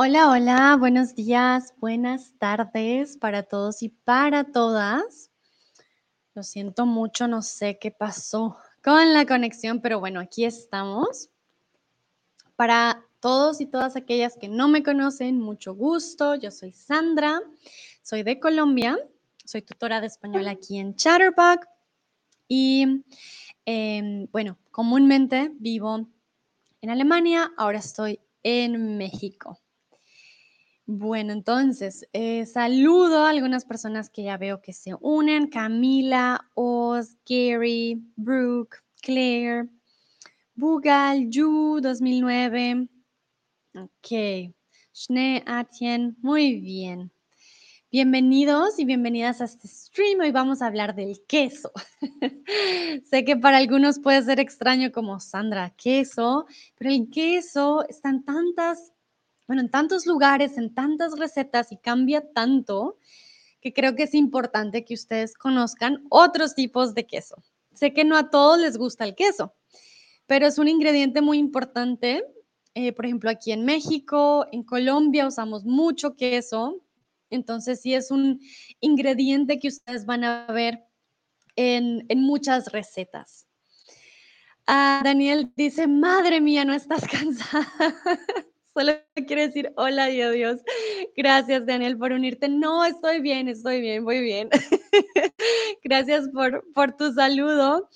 Hola, hola, buenos días, buenas tardes para todos y para todas. Lo siento mucho, no sé qué pasó con la conexión, pero bueno, aquí estamos. Para todos y todas aquellas que no me conocen, mucho gusto. Yo soy Sandra, soy de Colombia, soy tutora de español aquí en Chatterbox y em, bueno, comúnmente vivo en Alemania, ahora estoy en México. Bueno, entonces, eh, saludo a algunas personas que ya veo que se unen. Camila, Oz, Gary, Brooke, Claire, Bugal, Yu, 2009. Ok. Schnee, Atien, muy bien. Bienvenidos y bienvenidas a este stream. Hoy vamos a hablar del queso. sé que para algunos puede ser extraño como Sandra, queso, pero el queso está en tantas bueno, en tantos lugares, en tantas recetas y cambia tanto que creo que es importante que ustedes conozcan otros tipos de queso. Sé que no a todos les gusta el queso, pero es un ingrediente muy importante. Eh, por ejemplo, aquí en México, en Colombia usamos mucho queso, entonces sí es un ingrediente que ustedes van a ver en, muchas recetas. Ah, Daniel dice, madre mía, no estás cansada. Solo quiero decir hola y adiós. Gracias, Daniel, por unirte. No, estoy bien, estoy bien, muy bien. Gracias por, por tu saludo.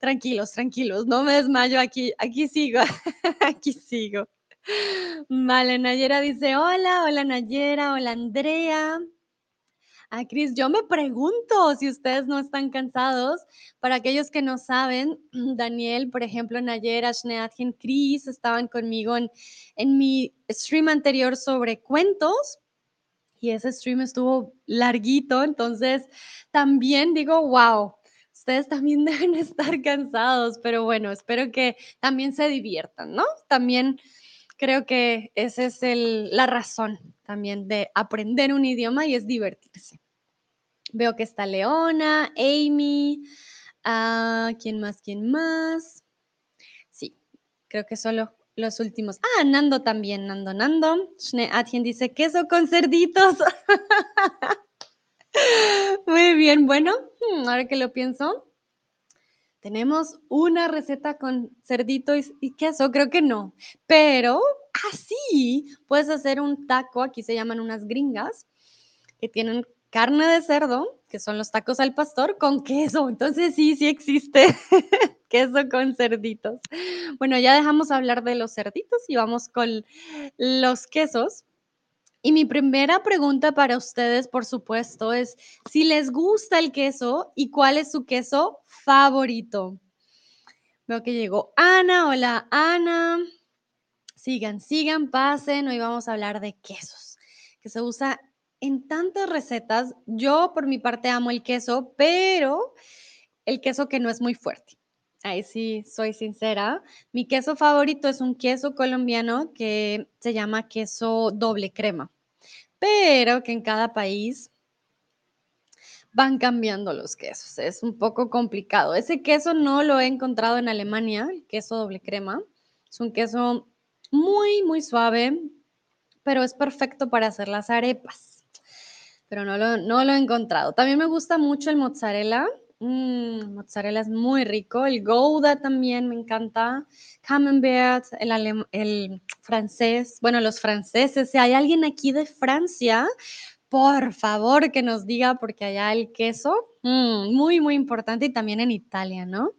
Tranquilos, tranquilos, no me desmayo aquí, aquí sigo, aquí sigo. Vale, Nayera dice, hola, hola Nayera, hola Andrea. Ah, Cris, yo me pregunto si ustedes no están cansados. Para aquellos que no saben, Daniel, por ejemplo, Nayera, Schneadgen, Cris estaban conmigo en, mi stream anterior sobre cuentos y ese stream estuvo larguito, entonces también digo, wow, ustedes también deben estar cansados, pero bueno, espero que también se diviertan, ¿no? También creo que esa es la razón también de aprender un idioma y es divertirse. Veo que está Leona, Amy, ah, ¿quién más? ¿Quién más? Sí, creo que solo los últimos. Ah, Nando también, Nando, Nando. Atien dice queso con cerditos. Muy bien, bueno, hmm, ahora que lo pienso, tenemos una receta con cerdito y, queso, creo que no, pero así puedes hacer un taco, aquí se llaman unas gringas, que tienen carne de cerdo, que son los tacos al pastor, con queso. Entonces sí, sí existe queso con cerditos. Bueno, ya dejamos hablar de los cerditos y vamos con los quesos. Y mi primera pregunta para ustedes, por supuesto, es si les gusta el queso y cuál es su queso favorito. Veo que llegó Ana. Hola, Ana. Sigan, sigan, pasen. Hoy vamos a hablar de quesos, que se usa en tantas recetas. Yo por mi parte amo el queso, pero el queso que no es muy fuerte. Ahí sí, soy sincera. Mi queso favorito es un queso colombiano que se llama queso doble crema, pero que en cada país van cambiando los quesos. Es un poco complicado. Ese queso no lo he encontrado en Alemania, el queso doble crema. Es un queso muy, muy suave, pero es perfecto para hacer las arepas pero no lo, he encontrado. También me gusta mucho el mozzarella. Mm, mozzarella es muy rico. El Gouda también me encanta. Camembert, el, el francés. Bueno, los franceses. Si hay alguien aquí de Francia, por favor que nos diga, porque allá el queso, mm, muy, muy importante. Y también en Italia, ¿no?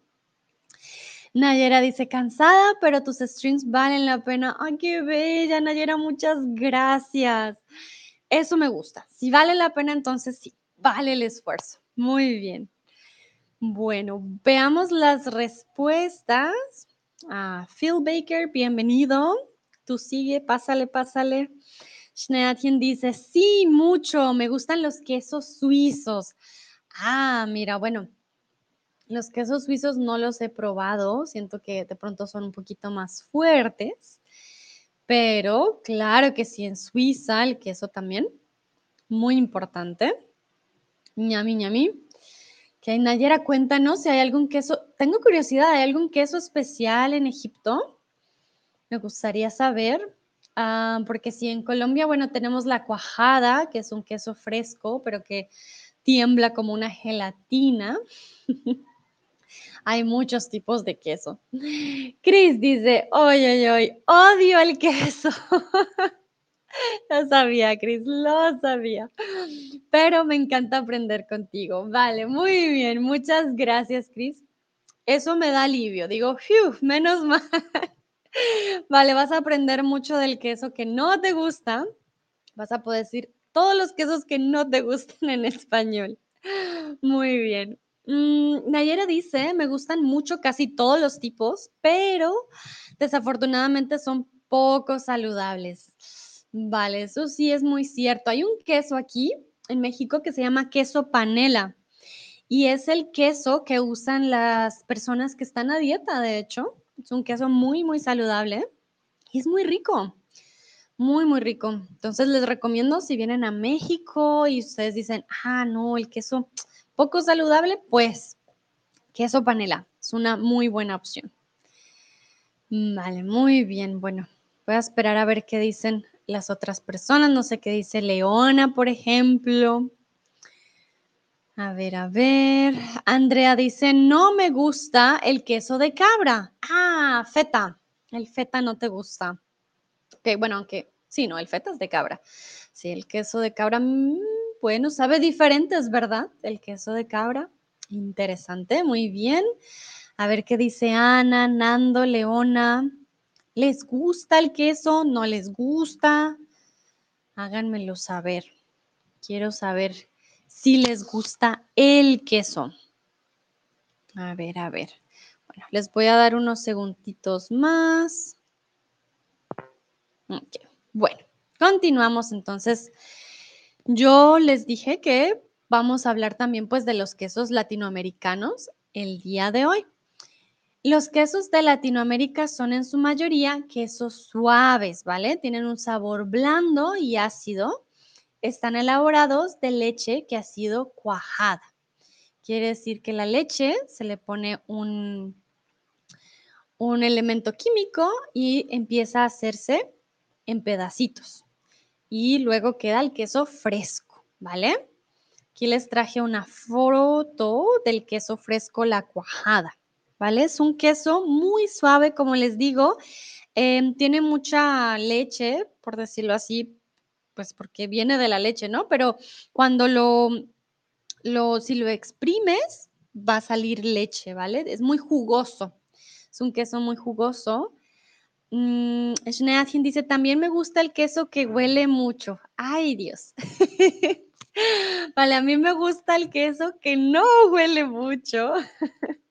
Nayera dice, cansada, pero tus streams valen la pena. ¡Ay, qué bella, Nayera! Muchas gracias. Eso me gusta. Si vale la pena, entonces sí, vale el esfuerzo. Muy bien. Bueno, veamos las respuestas. Ah, Phil Baker, bienvenido. Tú sigue, pásale, pásale. Schneatien dice, sí, mucho, me gustan los quesos suizos. Ah, mira, bueno, los quesos suizos no los he probado, siento que de pronto son un poquito más fuertes. Pero claro que sí, en Suiza el queso también, muy importante. ñami, ñami. Que Nayera, cuéntanos si hay algún queso. Tengo curiosidad, ¿hay algún queso especial en Egipto? Me gustaría saber. Ah, porque si en Colombia, bueno, tenemos la cuajada, que es un queso fresco, pero que tiembla como una gelatina. Hay muchos tipos de queso. Chris dice, oye, oye, odio el queso. lo sabía, Chris, lo sabía. Pero me encanta aprender contigo. Vale, muy bien. Muchas gracias, Chris. Eso me da alivio. Digo, menos mal. Vale, vas a aprender mucho del queso que no te gusta. Vas a poder decir todos los quesos que no te gustan en español. Muy bien. Mm, Nayera dice, me gustan mucho casi todos los tipos, pero desafortunadamente son poco saludables. Vale, eso sí es muy cierto. Hay un queso aquí en México que se llama queso panela y es el queso que usan las personas que están a dieta, de hecho. Es un queso muy, muy saludable y es muy rico. Muy, muy rico. Entonces les recomiendo si vienen a México y ustedes dicen, ah, no, el queso poco saludable, pues queso panela es una muy buena opción. Vale, muy bien. Bueno, voy a esperar a ver qué dicen las otras personas. No sé qué dice Leona, por ejemplo. A ver, a ver. Andrea dice, no me gusta el queso de cabra. Ah, feta. El feta no te gusta. Ok, bueno, aunque sí, no, el feta es de cabra. Sí, el queso de cabra, mm, bueno, sabe diferentes, ¿verdad? El queso de cabra. Interesante, muy bien. A ver qué dice Ana, Nando, Leona. ¿Les gusta el queso? ¿No les gusta? Háganmelo saber. Quiero saber si les gusta el queso. A ver, a ver. Bueno, les voy a dar unos segunditos más. Bueno, continuamos entonces. Yo les dije que vamos a hablar también pues de los quesos latinoamericanos el día de hoy. Los quesos de Latinoamérica son en su mayoría quesos suaves, ¿vale? Tienen un sabor blando y ácido están elaborados de leche que ha sido cuajada. Quiere decir que la leche se le pone un, un elemento químico y empieza a hacerse en pedacitos. Y luego queda el queso fresco, ¿vale? Aquí les traje una foto del queso fresco, la cuajada, ¿vale? Es un queso muy suave, como les digo. Em, tiene mucha leche, por decirlo así, pues porque viene de la leche, ¿no? Pero cuando lo, lo, si lo exprimes, va a salir leche, ¿vale? Es muy jugoso. Es un queso muy jugoso. Mm, dice, también me gusta el queso que huele mucho. Ay, Dios. vale, a mí me gusta el queso que no huele mucho.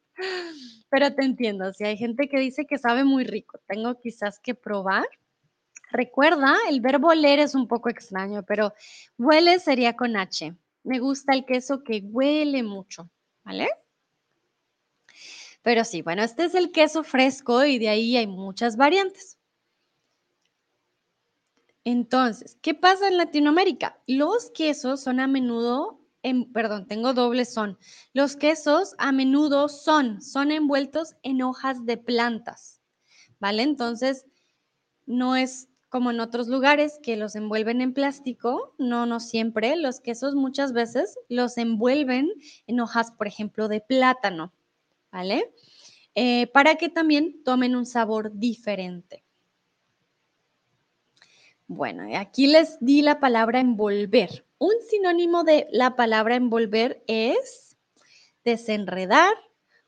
Pero te entiendo, si hay gente que dice que sabe muy rico, tengo quizás que probar Recuerda, el verbo oler es un poco extraño, pero huele sería con H. Me gusta el queso que huele mucho, ¿vale? Pero sí, bueno, este es el queso fresco y de ahí hay muchas variantes. Entonces, ¿qué pasa en Latinoamérica? Los quesos son a menudo, en, perdón, tengo doble son. Los quesos a menudo son, son envueltos en hojas de plantas, ¿vale? Entonces, no es como en otros lugares que los envuelven en plástico, no, no siempre, los quesos muchas veces los envuelven en hojas, por ejemplo, de plátano, ¿vale? Eh, para que también tomen un sabor diferente. Bueno, aquí les di la palabra envolver. Un sinónimo de la palabra envolver es desenredar,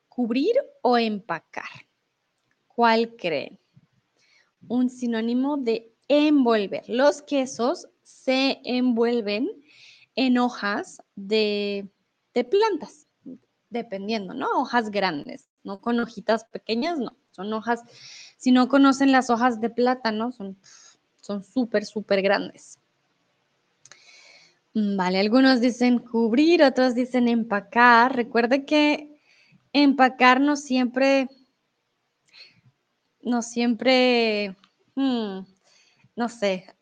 cubrir o empacar. ¿Cuál creen? Un sinónimo de envolver. Los quesos se envuelven en hojas de, plantas, dependiendo, ¿no? Hojas grandes, no con hojitas pequeñas, no. Son hojas, si no conocen las hojas de plátano, son son súper, súper grandes. Mm, vale, algunos dicen cubrir, otros dicen empacar. Recuerde que empacar no siempre, no siempre, hmm, no sé,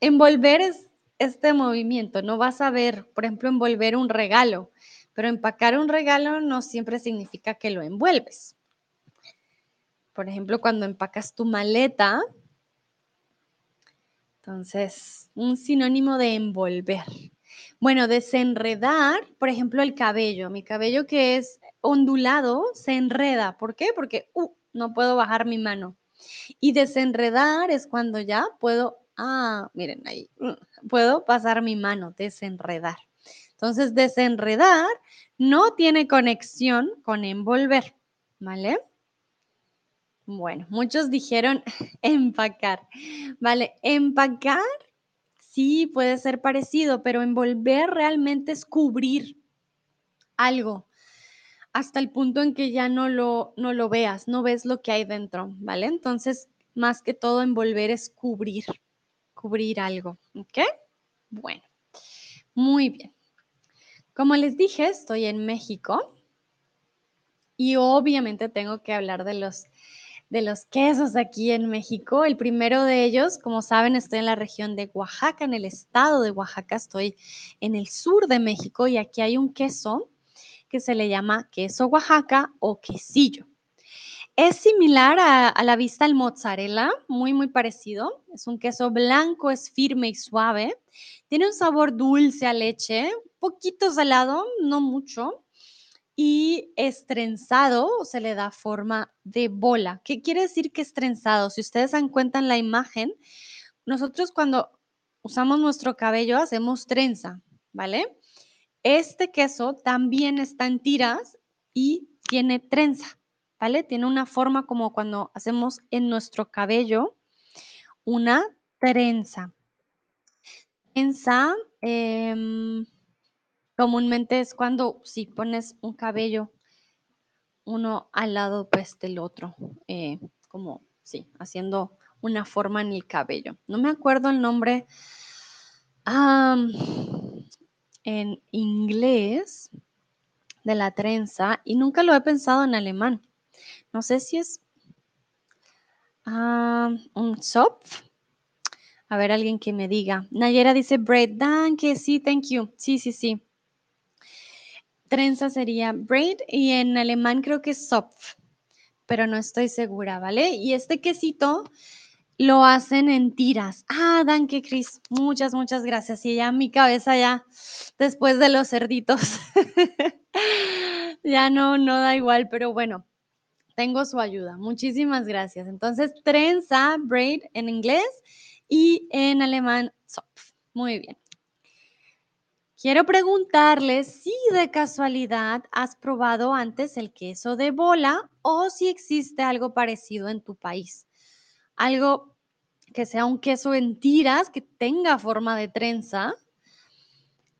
envolver es este movimiento, no vas a ver, por ejemplo, envolver un regalo, pero empacar un regalo no siempre significa que lo envuelves. Por ejemplo, cuando empacas tu maleta, Entonces, un sinónimo de envolver. Bueno, desenredar, por ejemplo, el cabello. Mi cabello que es ondulado se enreda. ¿Por qué? Porque uh, no puedo bajar mi mano. Y desenredar es cuando ya puedo, ah, miren ahí, mm, puedo pasar mi mano, desenredar. Entonces, desenredar no tiene conexión con envolver, ¿vale? Bueno, muchos dijeron empacar, ¿vale? Empacar sí puede ser parecido, pero envolver realmente es cubrir algo hasta el punto en que ya no lo, no lo veas, no ves lo que hay dentro, ¿vale? Entonces, más que todo, envolver es cubrir, cubrir algo, ¿ok? Bueno, muy bien. Como les dije, estoy en México y obviamente tengo que hablar de los, de los quesos aquí en México. El primero de ellos, como saben, estoy en la región de Oaxaca, en el estado de Oaxaca, estoy en el sur de México y aquí hay un queso que se le llama queso Oaxaca o quesillo. Es similar a, la vista al mozzarella, muy, muy parecido. Es un queso blanco, es firme y suave. Tiene un sabor dulce a leche, poquito salado, no mucho. Y estrenzado se le da forma de bola. ¿Qué quiere decir que estrenzado? Si ustedes dan cuenta en la imagen, nosotros cuando usamos nuestro cabello hacemos trenza, ¿vale? Este queso también está en tiras y tiene trenza, ¿vale? Tiene una forma como cuando hacemos en nuestro cabello una trenza. Trenza em, comúnmente es cuando si pones un cabello uno al lado pues del otro, eh, como sí, haciendo una forma en el cabello. No me acuerdo el nombre en inglés de la trenza y nunca lo he pensado en alemán. No sé si es ah, un Zopf. A ver, alguien que me diga. Nayera dice braid. Danke, sí, thank you. Sí, sí, sí. Trenza sería braid y en alemán creo que es Zopf, pero no estoy segura, ¿vale? Y este quesito lo hacen en tiras. Ah, danke, Chris. Muchas, muchas gracias. Y ya mi cabeza ya, después de los cerditos, ya no, no da igual, pero bueno, tengo su ayuda. Muchísimas gracias. Entonces, trenza, braid en inglés y en alemán, Zopf. Muy bien. Quiero preguntarles si de casualidad has probado antes el queso de bola o si existe algo parecido en tu país algo que sea un queso en tiras, que tenga forma de trenza.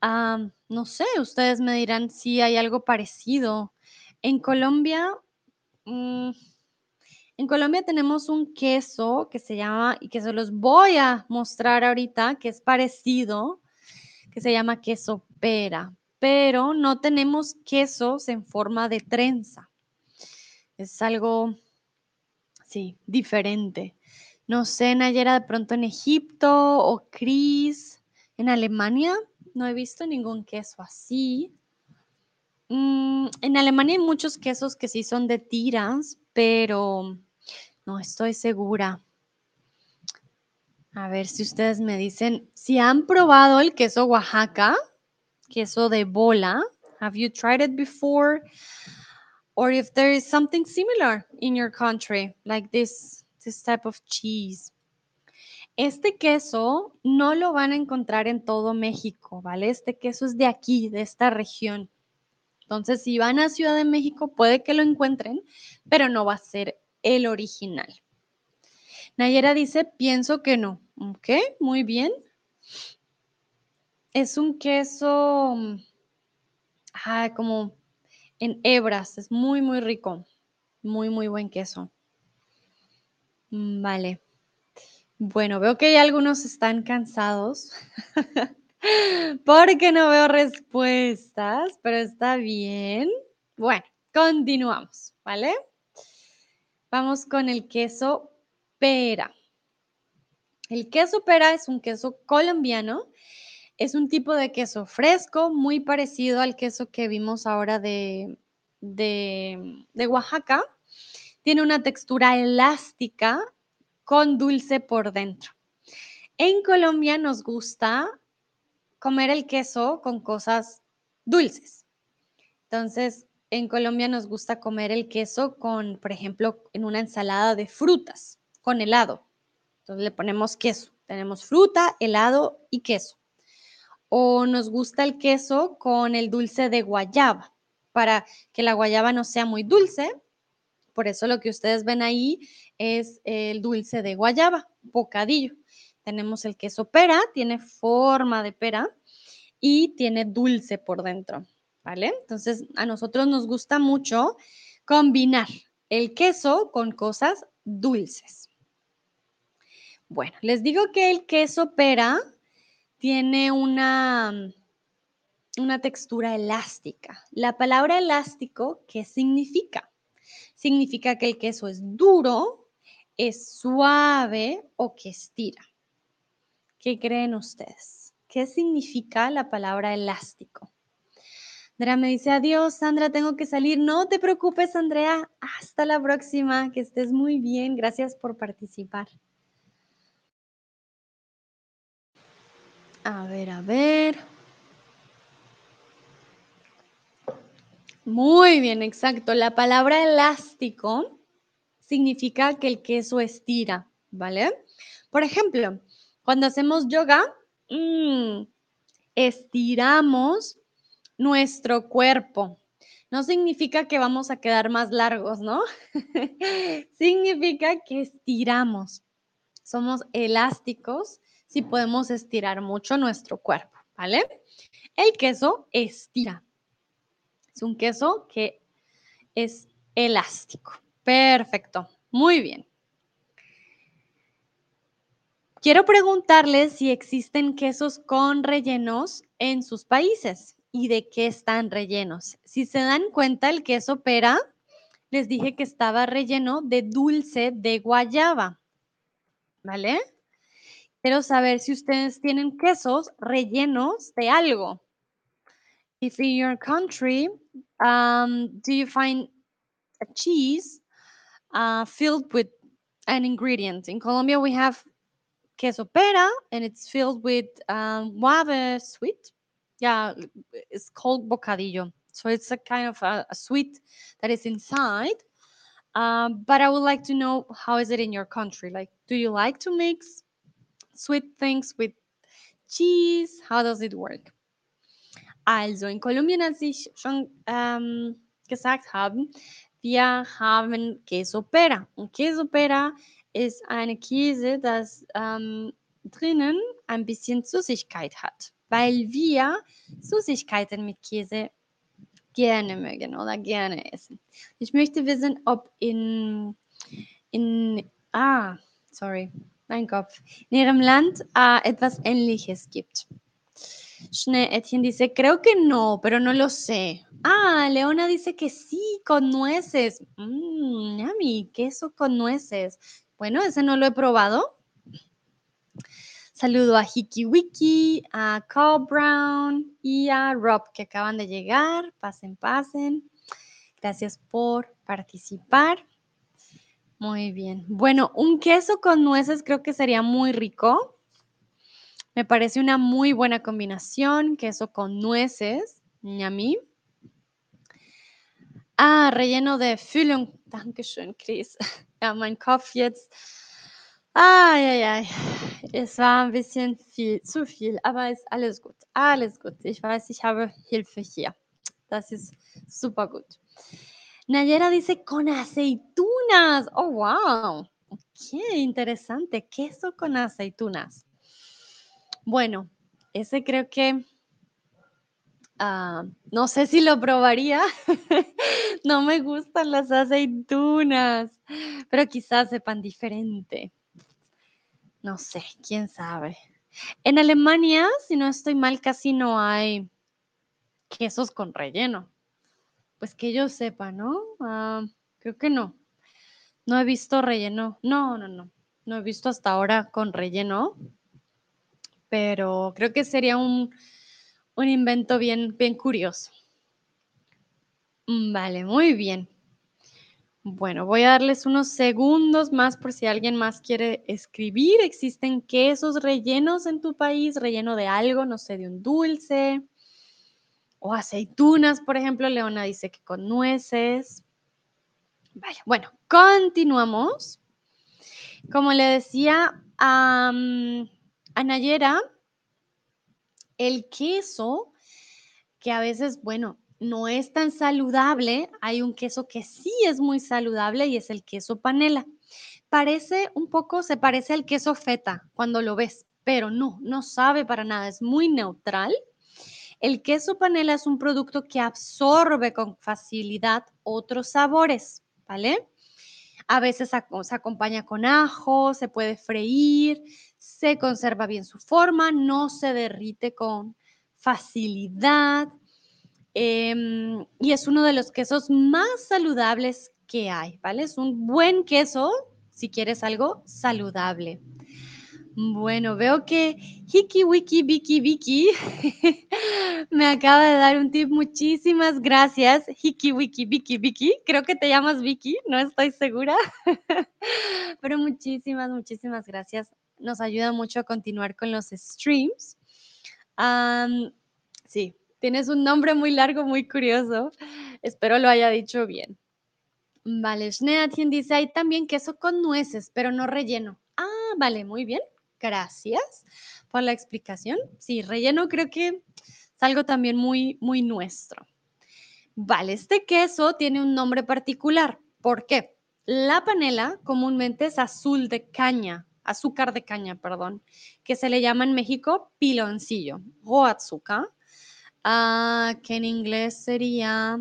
no sé, ustedes me dirán si hay algo parecido. En Colombia, mm, en Colombia tenemos un queso que se llama, y que se los voy a mostrar ahorita, que es parecido, se llama queso pera, pero no tenemos quesos en forma de trenza. Es algo, sí, diferente. No sé, Nayera, de pronto en Egipto o Cris, en Alemania, no he visto ningún queso así. Mm, en Alemania hay muchos quesos que sí son de tiras, pero no estoy segura. A ver si ustedes me dicen si han probado el queso Oaxaca, queso de bola. Have you tried it before? Or if there is something similar in your country, like this this type of cheese. Este queso no lo van a encontrar en todo México, ¿vale? Este queso es de aquí, de esta región. Entonces, si van a Ciudad de México, puede que lo encuentren, pero no va a ser el original. Nayera dice, pienso que no. Ok, muy bien. Es un queso ah, como en hebras, es muy, muy rico. Muy, muy buen queso. Mm, vale. Bueno, veo que hay algunos están cansados porque no veo respuestas, pero está bien. Bueno, continuamos, ¿vale? Vamos con el queso pera. El queso pera es un queso colombiano. Es un tipo de queso fresco, muy parecido al queso que vimos ahora de, de, Oaxaca. Tiene una textura elástica con dulce por dentro. En Colombia nos gusta comer el queso con cosas dulces. Entonces, en Colombia nos gusta comer el queso con, por ejemplo, en una ensalada de frutas, con helado. Entonces le ponemos queso. Tenemos fruta, helado y queso. O nos gusta el queso con el dulce de guayaba, para que la guayaba no sea muy dulce. Por eso lo que ustedes ven ahí es el dulce de guayaba, bocadillo. Tenemos el queso pera, tiene forma de pera y tiene dulce por dentro. ¿vale? Entonces, a nosotros nos gusta mucho combinar el queso con cosas dulces. Bueno, les digo que el queso pera tiene una, una textura elástica. La palabra elástico, ¿qué significa? Significa que el queso es duro, es suave o que estira. ¿Qué creen ustedes? ¿Qué significa la palabra elástico? Andrea me dice, adiós, Sandra, tengo que salir. No te preocupes, Andrea. Hasta la próxima. Que estés muy bien. Gracias por participar. A ver, a ver. Muy bien, exacto. La palabra elástico significa que el queso estira, ¿vale? Por ejemplo, cuando hacemos yoga, mm, estiramos nuestro cuerpo. No significa que vamos a quedar más largos, ¿no? significa que estiramos. Somos elásticos si podemos estirar mucho nuestro cuerpo, ¿vale? El queso estira. Es un queso que es elástico. Perfecto. Muy bien. Quiero preguntarles si existen quesos con rellenos en sus países y de qué están rellenos. Si se dan cuenta, el queso pera, les dije que estaba relleno de dulce de guayaba. ¿Vale? Quiero saber si ustedes tienen quesos rellenos de algo. If in your country, um, do you find a cheese uh, filled with an ingredient? In Colombia, we have queso pera, and it's filled with um, sweet yeah, it's called bocadillo. So it's a kind of a, a sweet that is inside. Um, but I would like to know how is it in your country? Like, do you like to mix sweet things with cheese? How does it work? Also, in Kolumbien, als ich schon ähm, gesagt habe, wir haben Queso Pera. Und Queso Pera ist eine Käse, das ähm, drinnen ein bisschen Süßigkeit hat. weil wir Süßigkeiten mit Käse gerne mögen oder gerne essen. Ich möchte wissen, ob in, in ah, sorry, mein Kopf, in Ihrem Land uh, etwas Ähnliches gibt. Schnee dice, creo que no, pero no lo sé. Ah, Leona dice que sí, con nueces. Mmm, yummy, queso con nueces. Bueno, ese no lo he probado, Saludo a Hiki Wiki, a Carl Brown y a Rob que acaban de llegar. Pasen, pasen. Gracias por participar. Muy bien. Bueno, un queso con nueces creo que sería muy rico. Me parece una muy buena combinación, queso con nueces. mí. Ah, relleno de Füllung. Dankeschön, Chris. Ja, mein Kopf jetzt Ay, ay, ay. Es war ein bisschen viel, zu viel, aber ist alles gut. Alles gut. Ich weiß, ich habe Hilfe hier. Das ist super gut. Nayera dice con aceitunas. Oh, wow. Qué interesante. Queso con aceitunas. Bueno, ese creo que ah, no sé si lo probaría. no me gustan las aceitunas, pero quizás sepan diferente. No sé, quién sabe. En Alemania, si no estoy mal, casi no hay quesos con relleno. Pues que yo sepa, ¿no? Ah, creo que no. No he visto relleno. No, no, no. No he visto hasta ahora con relleno. Pero creo que sería un, un invento bien, bien curioso. Mm, vale, muy bien. Bueno, voy a darles unos segundos más por si alguien más quiere escribir. ¿Existen quesos rellenos en tu país? Relleno de algo, no sé, de un dulce o aceitunas, por ejemplo. Leona dice que con nueces. Bueno, continuamos. Como le decía a, a Nayera, el queso, que a veces, bueno, no es tan saludable, hay un queso que sí es muy saludable y es el queso panela. Parece un poco, se parece al queso feta cuando lo ves, pero no, no sabe para nada, es muy neutral. El queso panela es un producto que absorbe con facilidad otros sabores, ¿vale? A veces se acompaña con ajo, se puede freír, se conserva bien su forma, no se derrite con facilidad Em, y es uno de los quesos más saludables que hay, ¿vale? Es un buen queso si quieres algo saludable. Bueno, veo que Hiki Wiki Vicky Vicky me acaba de dar un tip. Muchísimas gracias, Hiki Wiki Vicky Vicky. Creo que te llamas Vicky, no estoy segura. Pero muchísimas, muchísimas gracias. Nos ayuda mucho a continuar con los streams. sí, Tienes un nombre muy largo, muy curioso. Espero lo haya dicho bien. Vale, Schneatien dice, hay también queso con nueces, pero no relleno. Ah, vale, muy bien. Gracias por la explicación. Sí, relleno creo que es algo también muy, muy nuestro. Vale, este queso tiene un nombre particular. ¿Por qué? La panela comúnmente es azul de caña, azúcar de caña, perdón, que se le llama en México piloncillo o azúcar Ah, que en inglés sería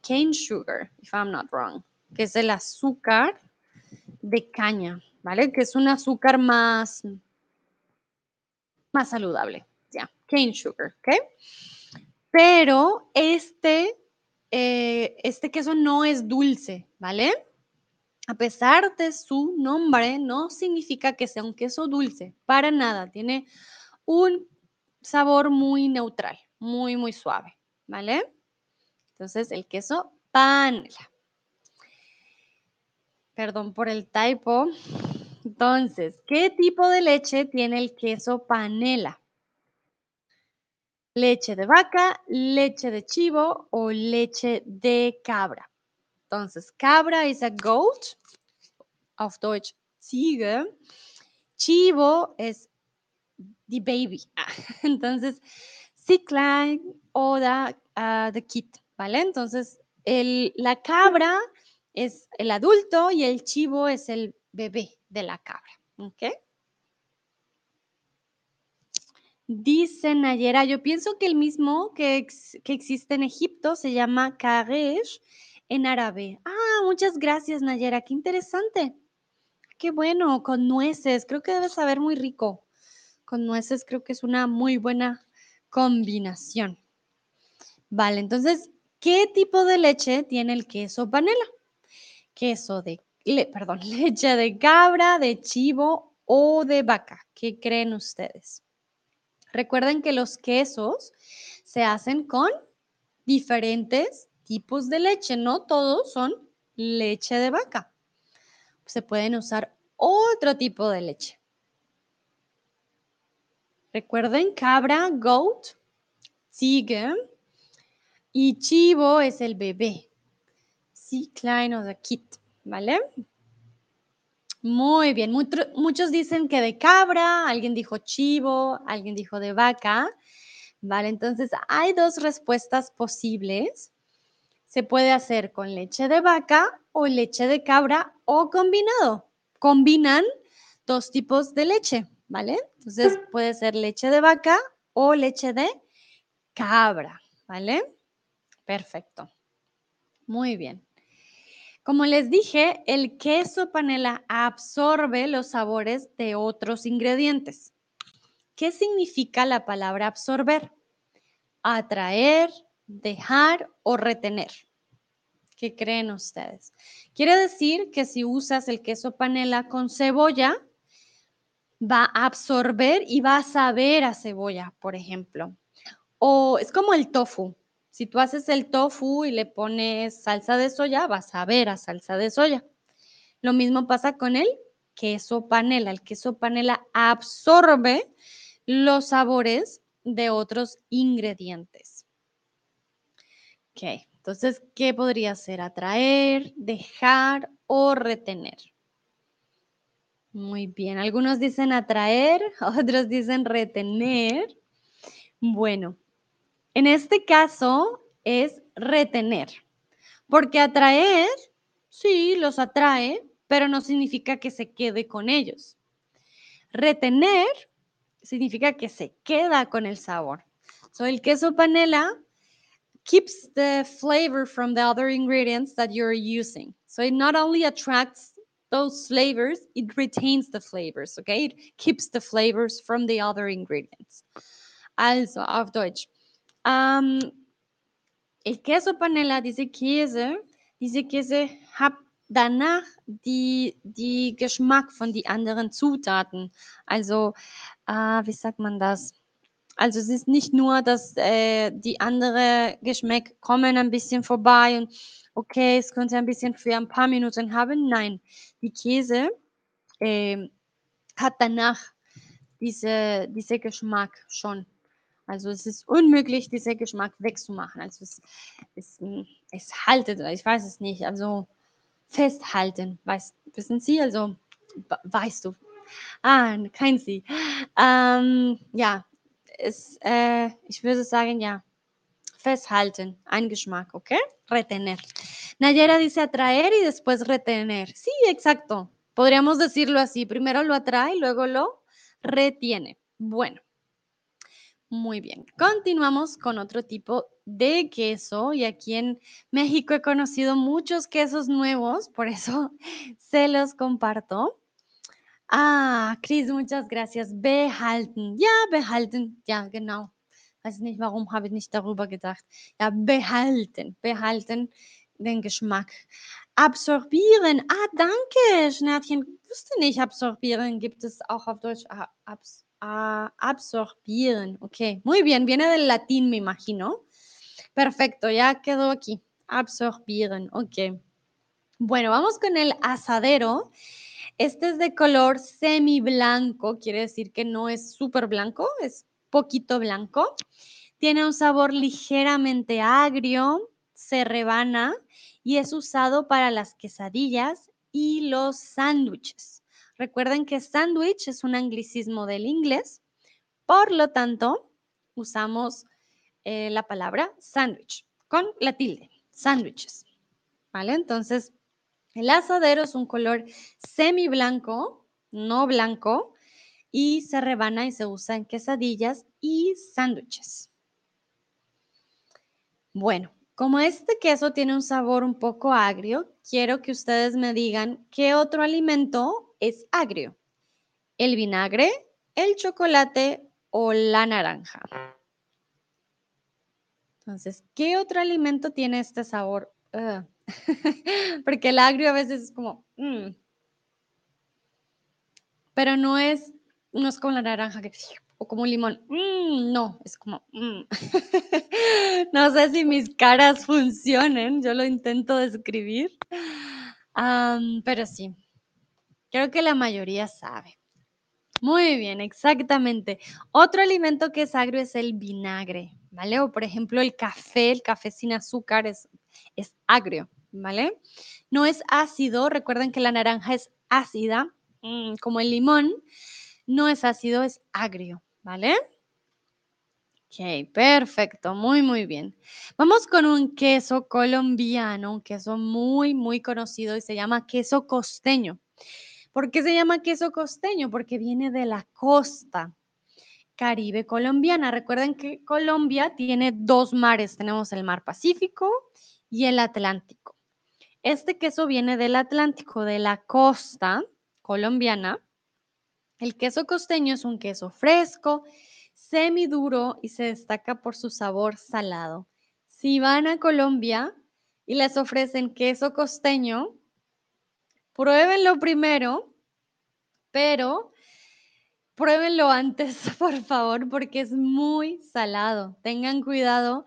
cane sugar, if I'm not wrong, que es el azúcar de caña, ¿vale? Que es un azúcar más, más saludable, ya, cane sugar, ¿ok? Pero este, eh, este queso no es dulce, ¿vale? A pesar de su nombre, no significa que sea un queso dulce, para nada. Tiene un sabor muy neutral, muy, muy suave, ¿vale? Entonces, el queso panela. Perdón por el typo. Entonces, ¿qué tipo de leche tiene el queso panela? Leche de vaca, leche de chivo o leche de cabra. Entonces, cabra es a goat, auf Deutsch Ziege. Chivo es the baby. Entonces, klein o the, uh, the kid, ¿vale? Entonces, el, la cabra es el adulto y el chivo es el bebé de la cabra, ¿ok? Dice Nayera, yo pienso que el mismo que, que existe en Egipto se llama karesh en árabe. Ah, muchas gracias Nayera, qué interesante. Qué bueno, con nueces, creo que debe saber muy rico con nueces creo que es una muy buena combinación. Vale, entonces, ¿qué tipo de leche tiene el queso panela? Queso de, perdón, leche de cabra, de chivo o de vaca. ¿Qué creen ustedes? Recuerden que los quesos se hacen con diferentes tipos de leche, no todos son leche de vaca. Se pueden usar otro tipo de leche. Recuerden, cabra, goat, Ziege. Y chivo es el bebé. Sí, klein the kid, ¿vale? Muy bien. muchos dicen que de cabra, alguien dijo chivo, alguien dijo de vaca. Vale, entonces hay dos respuestas posibles. Se puede hacer con leche de vaca o leche de cabra o combinado. Combinan dos tipos de leche. ¿vale? Entonces puede ser leche de vaca o leche de cabra, ¿vale? Perfecto. Muy bien. Como les dije, el queso panela absorbe los sabores de otros ingredientes. ¿Qué significa la palabra absorber? Atraer, dejar o retener. ¿Qué creen ustedes? Quiere decir que si usas el queso panela con cebolla, va a absorber y va a saber a cebolla, por ejemplo. O es como el tofu. Si tú haces el tofu y le pones salsa de soya, vas a ver a salsa de soya. Lo mismo pasa con el queso panela. El queso panela absorbe los sabores de otros ingredientes. Ok, entonces, ¿qué podría ser? Atraer, dejar o retener. Muy bien, algunos dicen atraer, otros dicen retener. Bueno, en este caso es retener, porque atraer, sí, los atrae, pero no significa que se quede con ellos. Retener significa que se queda con el sabor. So, el queso panela keeps the flavor from the other ingredients that you're using. So it not only attracts those flavors, it retains the flavors, okay? It keeps the flavors from the other ingredients. Also, auf Deutsch. Um, el queso panela, diese Käse, diese Käse hat danach die, die Geschmack von den anderen Zutaten. Also, äh, wie sagt man das? Also es ist nicht nur, dass äh, die anderen Geschmäcker kommen ein bisschen vorbei und okay, es könnte ein bisschen für ein paar Minuten haben. Nein, die Käse äh, hat danach diese, diese Geschmack schon. Also es ist unmöglich, diesen Geschmack wegzumachen. Also es, es, es haltet, ich weiß es nicht, also festhalten, weißt, wissen Sie, also weißt du. Ah, kein Sie. Ähm, ja, es, äh, ich würde sagen, ja, festhalten, ein Geschmack, ¿ok? Retener. Nayera dice atraer y después retener. Sí, exacto. Podríamos decirlo así. Primero lo atrae, luego lo retiene. Bueno, muy bien. Continuamos con otro tipo de queso y aquí en México he conocido muchos quesos nuevos, por eso se los comparto. Ah, Chris, muchas gracias. Behalten. Ja, behalten. Ja, genau. Weiß nicht, warum habe ich nicht darüber gedacht. Ja, behalten. Behalten den Geschmack. Absorbieren. Ah, danke, Schnärtchen. Wusste nicht, absorbieren gibt es auch auf Deutsch. Ah, abs ah, absorbieren. Ok. Muy bien. Viene del latín, me imagino. Perfecto. Ya quedó aquí. Absorbieren. Ok. Bueno, vamos con el asadero. Este es de color semi blanco, quiere decir que no es súper blanco, es poquito blanco. Tiene un sabor ligeramente agrio, se rebana y es usado para las quesadillas y los sándwiches. Recuerden que sándwich es un anglicismo del inglés, por lo tanto, usamos eh, la palabra sándwich con la tilde, sándwiches. ¿Vale? Entonces, el asadero es un color semi blanco, no blanco, y se rebana y se usa en quesadillas y sándwiches. Bueno, como este queso tiene un sabor un poco agrio, quiero que ustedes me digan qué otro alimento es agrio. ¿El vinagre, el chocolate o la naranja? Entonces, ¿qué otro alimento tiene este sabor Porque el agrio a veces es como, mm". pero no es, no es como la naranja que, o como un limón, mm, no, es como, mm". no sé si mis caras funcionen, yo lo intento describir, pero sí, creo que la mayoría sabe. Muy bien, exactamente. Otro alimento que es agrio es el vinagre, ¿vale? O por ejemplo el café, el café sin azúcar es, es agrio. ¿vale? No es ácido, recuerden que la naranja es ácida, mm, como el limón, no es ácido, es agrio, ¿vale? Ok, perfecto, muy, muy bien. Vamos con un queso colombiano, un queso muy, muy conocido y se llama queso costeño. ¿Por qué se llama queso costeño? Porque viene de la costa caribe colombiana. Recuerden que Colombia tiene dos mares, tenemos el mar Pacífico y el Atlántico. Este queso viene del Atlántico, de la costa colombiana. El queso costeño es un queso fresco, semiduro y se destaca por su sabor salado. Si van a Colombia y les ofrecen queso costeño, pruébenlo primero, pero pruébenlo antes, por favor, porque es muy salado. Tengan cuidado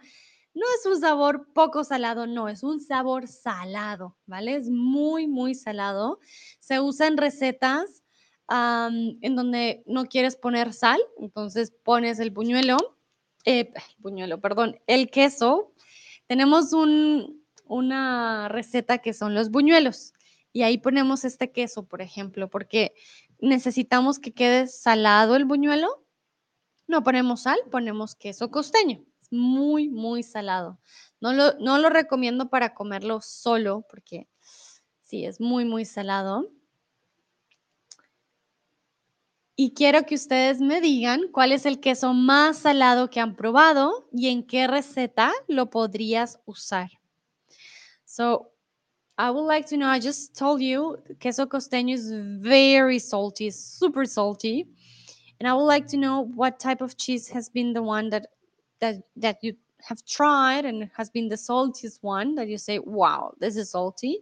no es un sabor poco salado, no, es un sabor salado, ¿vale? Es muy, muy salado. Se usa en recetas en donde no quieres poner sal, entonces pones el buñuelo, eh, buñuelo, perdón, el queso. Tenemos una receta que son los buñuelos y ahí ponemos este queso, por ejemplo, porque necesitamos que quede salado el buñuelo. No ponemos sal, ponemos queso costeño. Es muy, muy salado. No lo, no lo recomiendo para comerlo solo porque sí, es muy, muy salado. Y quiero que ustedes me digan cuál es el queso más salado que han probado y en qué receta lo podrías usar. So, I would like to know, I just told you queso costeño is very salty, super salty. And I would like to know what type of cheese has been the one that that that you have tried and has been the saltiest one that you say, wow, this is salty.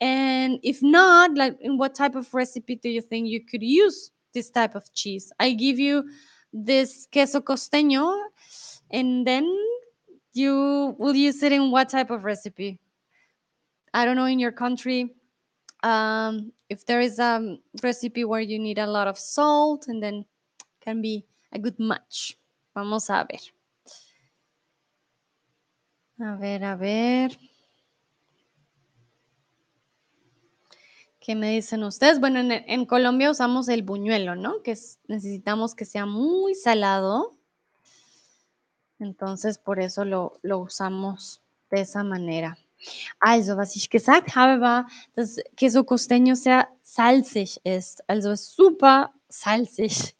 And if not, like in what type of recipe do you think you could use this type of cheese? I give you this queso costeño and then you will use it in what type of recipe? I don't know in your country um, if there is a recipe where you need a lot of salt and then can be a good match. Vamos a ver. A ver, a ver. ¿Qué me dicen ustedes? Bueno, en, Colombia usamos el buñuelo, ¿no? Que es, necesitamos que sea muy salado. Entonces, por eso lo usamos de esa manera. Also, was ich gesagt habe, war, dass Queso Costeño sehr salzig ist. Also super salzig.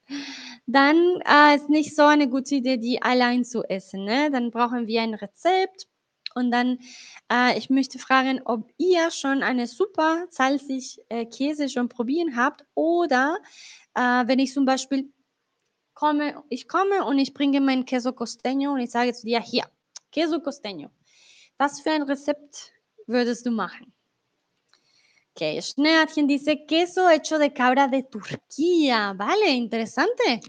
Dann äh, ist nicht so eine gute Idee, die allein zu essen. Ne? Dann brauchen wir ein Rezept. Und dann, äh, ich möchte fragen, ob ihr schon eine super salzig äh, Käse schon probieren habt oder äh, wenn ich zum Beispiel komme, ich komme und ich bringe mein Queso Costeño und ich sage zu dir, hier, Queso Costeño. Was für ein Rezept würdest du machen? Ok, Schneatchen dice queso hecho de cabra de Turquía. Vale, interesante.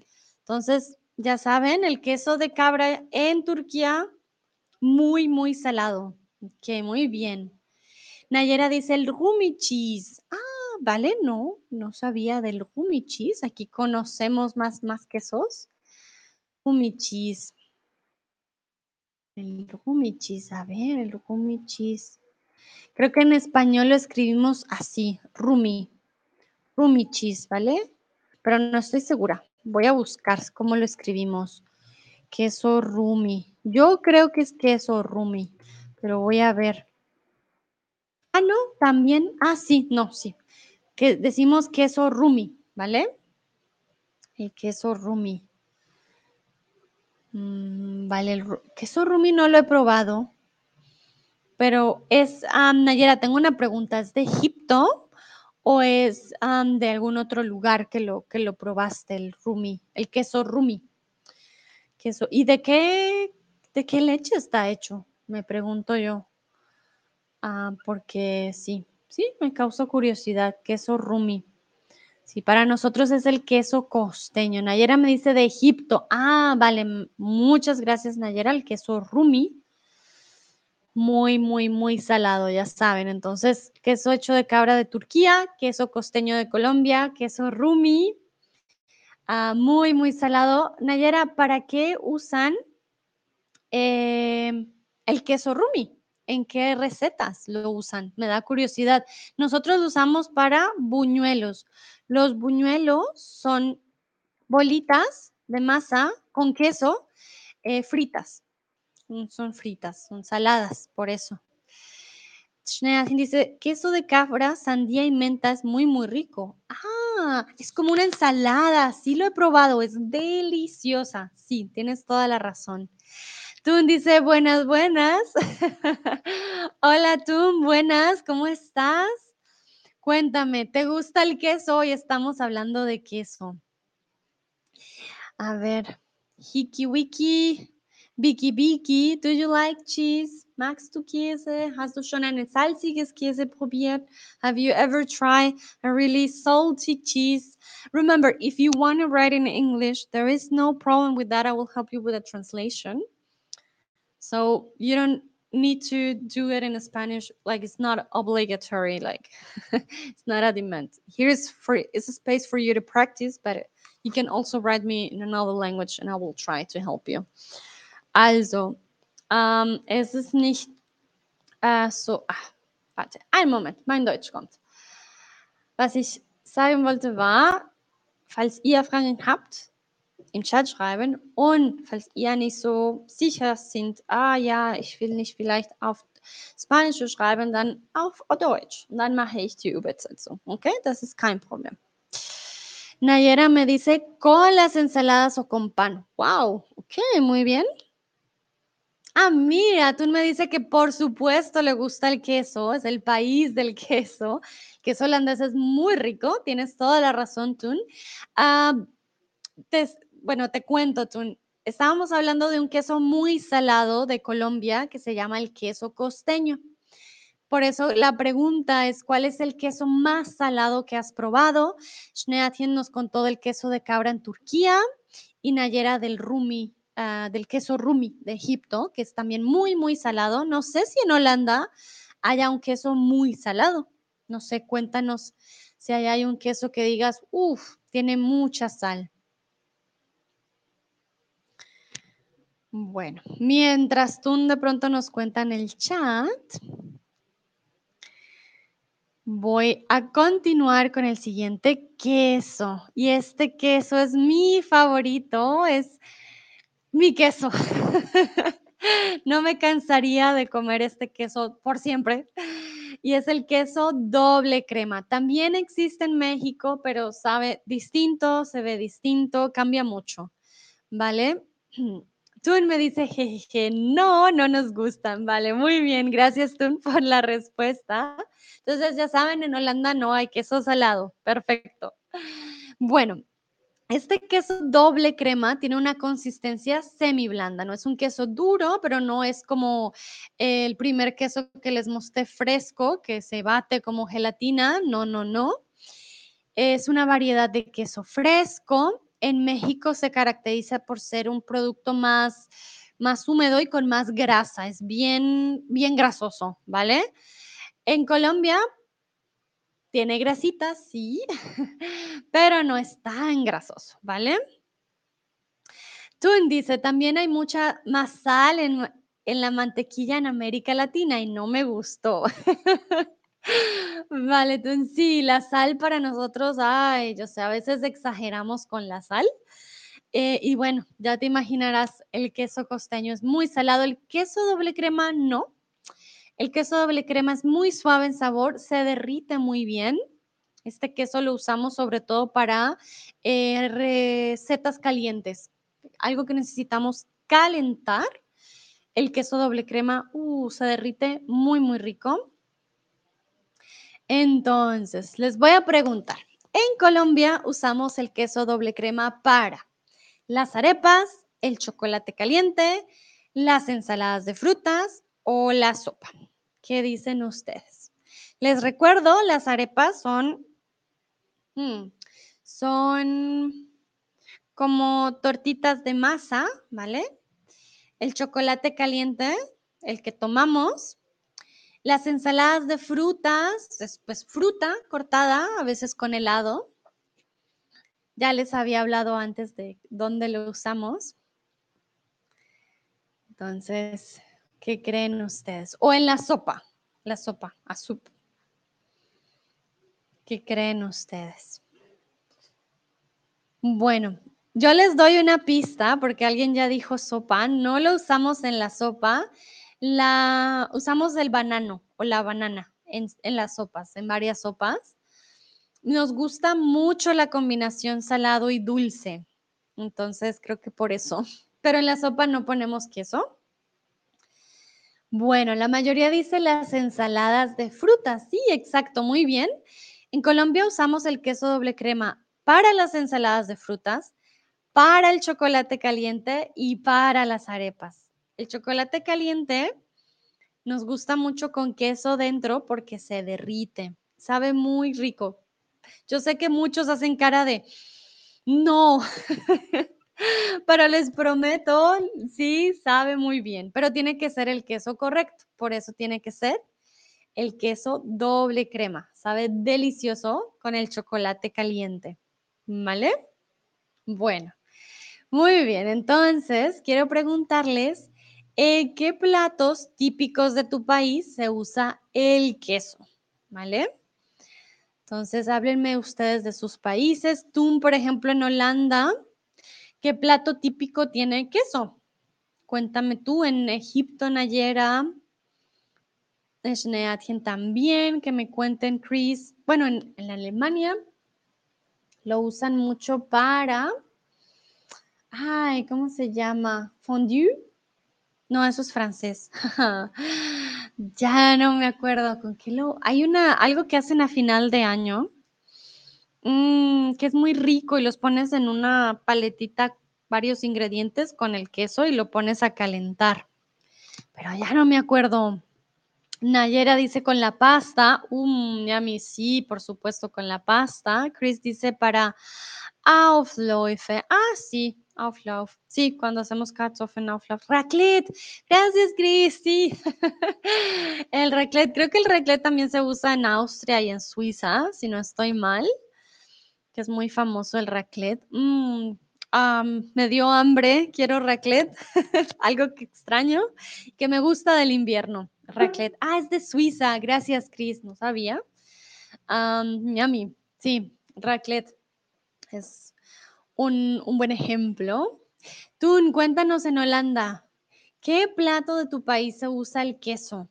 Entonces, ya saben, el queso de cabra en Turquía, muy, muy salado. Ok, muy bien. Nayera dice el rumi cheese. Ah, vale, no, no sabía del rumi cheese. Aquí conocemos más, más quesos. Rumi cheese. El cheese, a ver, el cheese. Creo que en español lo escribimos así, rumi, rumi cheese, ¿vale? Pero no estoy segura. Voy a buscar cómo lo escribimos. Queso rumi. Yo creo que es queso rumi, pero voy a ver. Ah, no, también. Ah, sí, no, sí. Que decimos queso rumi, ¿vale? El queso rumi. Mm, vale, el queso rumi no lo he probado, pero es, Nayera, tengo una pregunta, ¿es de Egipto o es de algún otro lugar que lo, que lo probaste, el rumi, el queso rumi? Queso. ¿Y de qué, de qué leche está hecho? Me pregunto yo. Ah, porque sí, sí, me causó curiosidad, queso rumi. Sí, para nosotros es el queso costeño. Nayera me dice de Egipto. Ah, vale. Muchas gracias, Nayera. El queso rumi. Muy, muy, muy salado, ya saben. Entonces, queso hecho de cabra de Turquía, queso costeño de Colombia, queso rumi. Ah, muy, muy salado. Nayera, ¿para qué usan eh, el queso rumi? ¿En qué recetas lo usan? Me da curiosidad. Nosotros lo usamos para buñuelos. Los buñuelos son bolitas de masa con queso eh, fritas. Mm, son fritas, son saladas, por eso. dice, queso de cabra, sandía y menta es muy, muy rico. Ah, es como una ensalada. Sí lo he probado, es deliciosa. Sí, tienes toda la razón. Tun dice, buenas, buenas. Hola, Tun, buenas, ¿cómo estás? Cuéntame, ¿te gusta el queso? Hoy estamos hablando de queso. A ver, Hiki Wiki, Biki Biki, do you like cheese? Magst du Käse? Hast du schon ein salziges Käse probiert? Have you ever tried a really salty cheese? Remember, if you want to write in English, there is no problem with that. I will help you with a translation. So you don't need to do it in Spanish. Like it's not obligatory. Like it's not a demand. Here is free. It's a space for you to practice, but you can also write me in another language and I will try to help you. Also, ähm, es ist nicht äh, so. Ach, warte, einen Moment, mein Deutsch kommt. Was ich sagen wollte war, falls ihr Fragen habt, im Chat schreiben und falls ihr nicht so sicher sind, ah ja, ich will nicht vielleicht auf Spanisch schreiben, dann auf Deutsch. Und dann mache ich die Übersetzung. Okay, das ist kein Problem. Nayera me dice con las ensaladas o con pan. Wow, ok, muy bien. Ah, mira, tú me dice que por supuesto le gusta el queso, es el país del queso. El queso holandés es muy rico, tienes toda la razón, Tun. Te, bueno, te cuento, Tun. Estábamos hablando de un queso muy salado de Colombia que se llama el queso costeño. Por eso la pregunta es, ¿cuál es el queso más salado que has probado? Schneatien nos contó del queso de cabra en Turquía y Nayera del Rumi, uh, del queso Rumi de Egipto, que es también muy, muy salado. No sé si en Holanda haya un queso muy salado. No sé, cuéntanos si hay un queso que digas, uff, tiene mucha sal. Bueno, mientras tú de pronto nos cuentan el chat, Voy a continuar con el siguiente queso. Y este queso es mi favorito, es mi queso. no me cansaría de comer este queso por siempre. Y es el queso doble crema. También existe en México, pero sabe distinto, se ve distinto, cambia mucho. ¿Vale? Tun me dice, jeje, no, no nos gustan. Vale, muy bien. Gracias, Tun, por la respuesta. Entonces, ya saben, en Holanda no hay queso salado. Perfecto. Bueno, este queso doble crema tiene una consistencia semi blanda, no es un queso duro, pero no es como el primer queso que les mostré fresco, que se bate como gelatina, no, no, no. Es una variedad de queso fresco. En México se caracteriza por ser un producto más, más húmedo y con más grasa, es bien, bien grasoso, ¿vale? En Colombia tiene grasitas, sí, pero no es tan grasoso, ¿vale? Tun dice, también hay mucha más sal en, en la mantequilla en América Latina y no me gustó. Vale, Tun, sí, la sal para nosotros, ay, yo sé, a veces exageramos con la sal. Eh, y bueno, ya te imaginarás, el queso costeño es muy salado, el queso doble crema no, el queso doble crema es muy suave en sabor, se derrite muy bien. Este queso lo usamos sobre todo para eh, recetas calientes, algo que necesitamos calentar. El queso doble crema uh, se derrite muy, muy rico. Entonces, les voy a preguntar. En Colombia usamos el queso doble crema para las arepas, el chocolate caliente, las ensaladas de frutas o la sopa. ¿Qué dicen ustedes? Les recuerdo, las arepas son, hmm, son como tortitas de masa, ¿vale? El chocolate caliente, el que tomamos. Las ensaladas de frutas, pues fruta cortada, a veces con helado. Ya les había hablado antes de dónde lo usamos. Entonces, ¿Qué creen ustedes? O en la sopa, la sopa, a soup. ¿Qué creen ustedes? Bueno, yo les doy una pista porque alguien ya dijo sopa. No lo usamos en la sopa. La usamos el banano o la banana en, en las sopas, en varias sopas. Nos gusta mucho la combinación salado y dulce. Entonces creo que por eso. Pero en la sopa no ponemos queso. Bueno, la mayoría dice las ensaladas de frutas. Sí, exacto, muy bien. En Colombia usamos el queso doble crema para las ensaladas de frutas, para el chocolate caliente y para las arepas. El chocolate caliente nos gusta mucho con queso dentro porque se derrite. Sabe muy rico. Yo sé que muchos hacen cara de, no, pero les prometo, sí, sabe muy bien, pero tiene que ser el queso correcto, por eso tiene que ser el queso doble crema, sabe delicioso con el chocolate caliente, ¿vale? Bueno, muy bien, entonces quiero preguntarles, ¿en qué platos típicos de tu país se usa el queso? ¿Vale? Entonces, háblenme ustedes de sus países. Tú, por ejemplo, en Holanda, ¿qué plato típico tiene queso? Cuéntame tú, en Egipto, Nayera, en también, que me cuenten, Chris. Bueno, en, en Alemania lo usan mucho para, ay, ¿cómo se llama? Fondue. No, eso es francés. ya no me acuerdo con qué lo. Hay una algo que hacen a final de año mm, que es muy rico y los pones en una paletita varios ingredientes con el queso y lo pones a calentar. Pero ya no me acuerdo. Nayera dice con la pasta. Um, mí sí, por supuesto, con la pasta. Chris dice para Aufläufe. Ah, sí, Auflauf. Sí, cuando hacemos Kartoffeln Auflauf. Raclette. Gracias, Chris. Sí. el raclette. Creo que el raclette también se usa en Austria y en Suiza, si no estoy mal. Que es muy famoso el raclette. Mm, me dio hambre. Quiero raclette. Algo que extraño. Que me gusta del invierno. Raclette. Ah, es de Suiza. Gracias, Chris. No sabía. Um, yummy. Sí, raclette. Es un, buen ejemplo. Tú, cuéntanos en Holanda, ¿qué plato de tu país se usa el queso?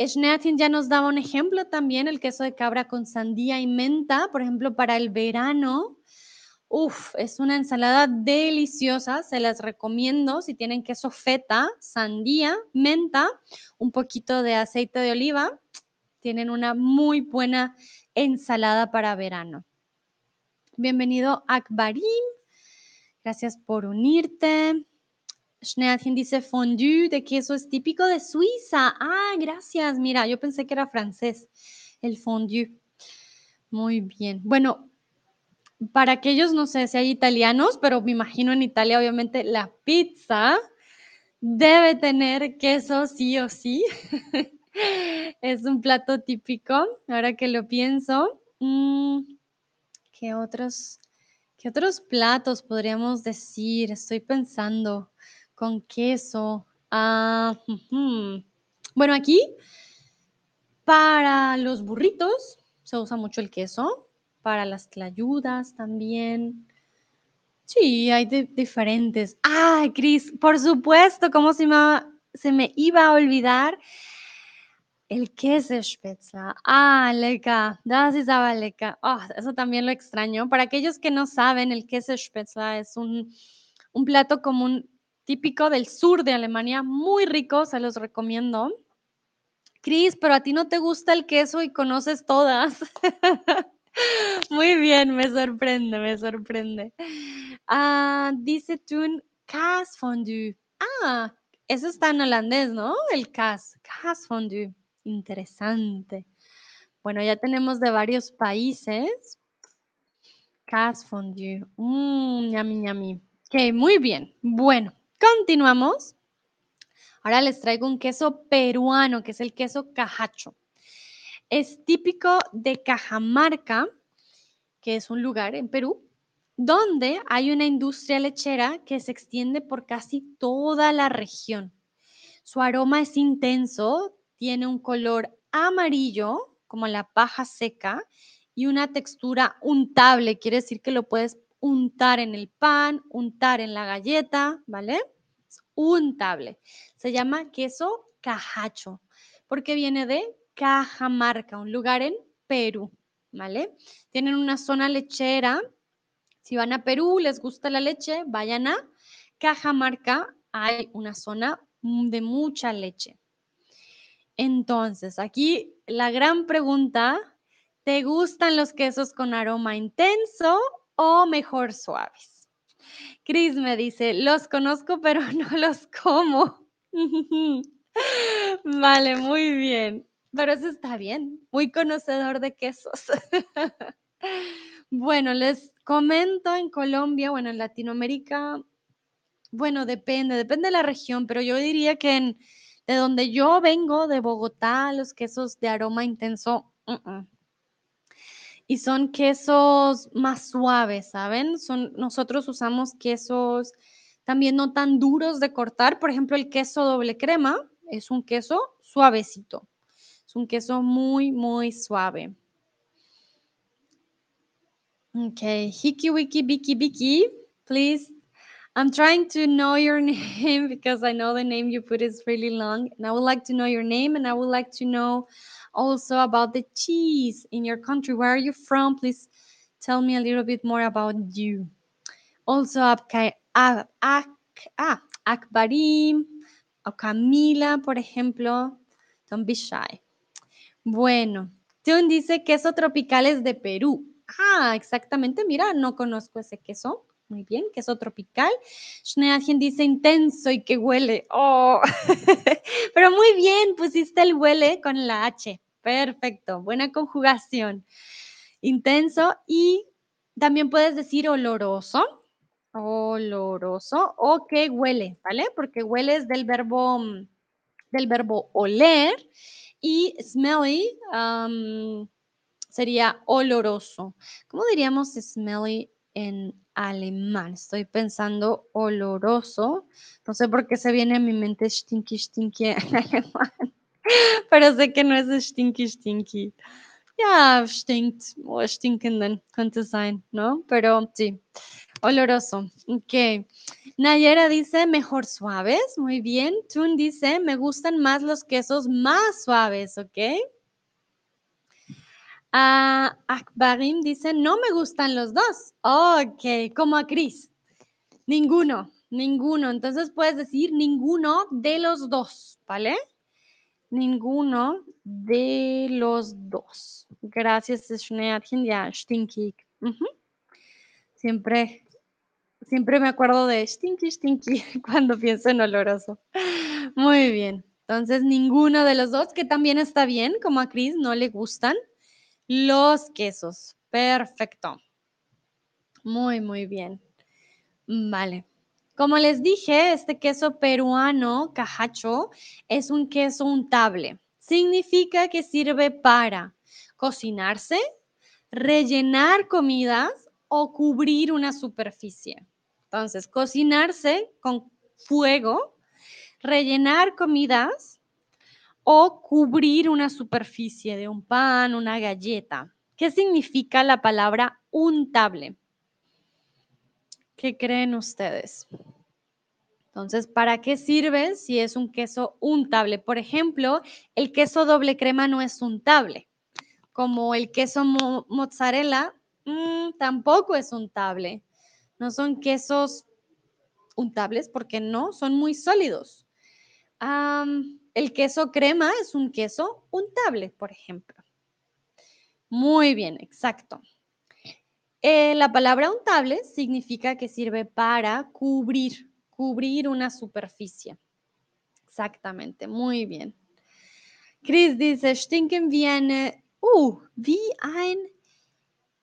Schneatin ya nos daba un ejemplo también, el queso de cabra con sandía y menta, por ejemplo, para el verano. Uf, es una ensalada deliciosa, se las recomiendo si tienen queso feta, sandía, menta, un poquito de aceite de oliva, tienen una muy buena ensalada para verano. Bienvenido Akbarim, gracias por unirte. Schneadchen dice fondue de queso es típico de Suiza. Ah, gracias. Mira, yo pensé que era francés, el fondue. Muy bien. Bueno, para aquellos, no sé si hay italianos, pero me imagino en Italia, obviamente, la pizza debe tener queso sí o sí. es un plato típico, ahora que lo pienso. Mm, ¿qué, otros, ¿Qué otros platos podríamos decir? Estoy pensando con queso. Ah, bueno, aquí para los burritos se usa mucho el queso para las clayudas también. Sí, hay diferentes. Ah, Cris, por supuesto, como se me, se me iba a olvidar el queso Spätzle. Ah, leca, das ist aber lecker. Oh, eso también lo extraño. Para aquellos que no saben, el queso Spätzle es un, un plato común típico del sur de Alemania, muy rico, se los recomiendo. Cris, pero a ti no te gusta el queso y conoces todas. Muy bien, me sorprende, me sorprende. Ah, dice Tun Cas Fondue. Ah, eso está en holandés, ¿no? El Cas, Cas Fondue. Interesante. Bueno, ya tenemos de varios países. Cas Fondue. Mmm, yummy, yummy. Ok, muy bien. Bueno, continuamos. Ahora les traigo un queso peruano, que es el queso cajacho. Es típico de Cajamarca, que es un lugar en Perú, donde hay una industria lechera que se extiende por casi toda la región. Su aroma es intenso, tiene un color amarillo, como la paja seca, y una textura untable, quiere decir que lo puedes untar en el pan, untar en la galleta, ¿vale? Es untable. Se llama queso cajacho, porque viene de Cajamarca, un lugar en Perú, ¿vale? Tienen una zona lechera. Si van a Perú, les gusta la leche, vayan a Cajamarca, hay una zona de mucha leche. Entonces, aquí la gran pregunta, ¿te gustan los quesos con aroma intenso o mejor suaves? Cris me dice, los conozco pero no los como. vale, muy bien. Pero eso está bien, muy conocedor de quesos. bueno, les Comento en Colombia, bueno, en Latinoamérica, bueno, depende, depende de la región, pero yo diría que en, de donde yo vengo, de Bogotá, los quesos de aroma intenso, y son quesos más suaves, ¿saben? Son, nosotros usamos quesos también no tan duros de cortar. Por ejemplo, el queso doble crema es un queso suavecito. Es un queso muy, muy suave. Okay, Hiki Wiki Biki Biki, please. I'm trying to know your name because I know the name you put is really long. And I would like to know your name and I would like to know also about the cheese in your country. Where are you from? Please tell me a little bit more about you. Also, Ak, Ak, ah, Akbarim o Camila, por ejemplo. Don't be shy. Bueno, Tune dice queso tropicales de Perú. Ah, exactamente. Mira, no conozco ese queso. Muy bien, queso tropical. Schneadjen dice intenso y que huele. Oh, pero muy bien, pusiste el huele con la H. Perfecto, buena conjugación. Intenso y también puedes decir oloroso. Oloroso o que huele, ¿vale? Porque huele es del verbo, del verbo oler y smelly sería oloroso. ¿Cómo diríamos smelly en alemán? Estoy pensando oloroso. No sé por qué se viene a mi mente stinky, stinky en alemán. Pero sé que no es stinky, stinky. Ya, stinkt o stinkenden könnte sein, ¿no? Pero sí, oloroso. Ok. Nayera dice mejor suaves. Muy bien. Tun dice me gustan más los quesos más suaves, ¿ok? Ah, Akbarim dice no me gustan los dos. Ok, como a Cris. Ninguno, ninguno. Entonces puedes decir ninguno de los dos, ¿vale? Ninguno de los dos. Gracias, ya, Stinky. Siempre, siempre me acuerdo de Stinky, Stinky cuando pienso en oloroso. Muy bien. Entonces, ninguno de los dos, que también está bien, como a Cris no le gustan los quesos. Perfecto. Muy, muy bien. Vale. Como les dije, este queso peruano, cajacho, es un queso untable. Significa que sirve para cocinarse, rellenar comidas o cubrir una superficie. Entonces, cocinarse con fuego, rellenar comidas o cubrir una superficie de un pan, una galleta. ¿Qué significa la palabra untable? ¿Qué creen ustedes? Entonces, ¿para qué sirve si es un queso untable? Por ejemplo, el queso doble crema no es untable. Como el queso mozzarella mm, tampoco es untable. No son quesos untables porque no, son muy sólidos. El queso crema es un queso untable, por ejemplo. Muy bien, exacto. Eh, la palabra untable significa que sirve para cubrir, cubrir una superficie. Exactamente, muy bien. Chris dice, stinken wie eine, uh, wie ein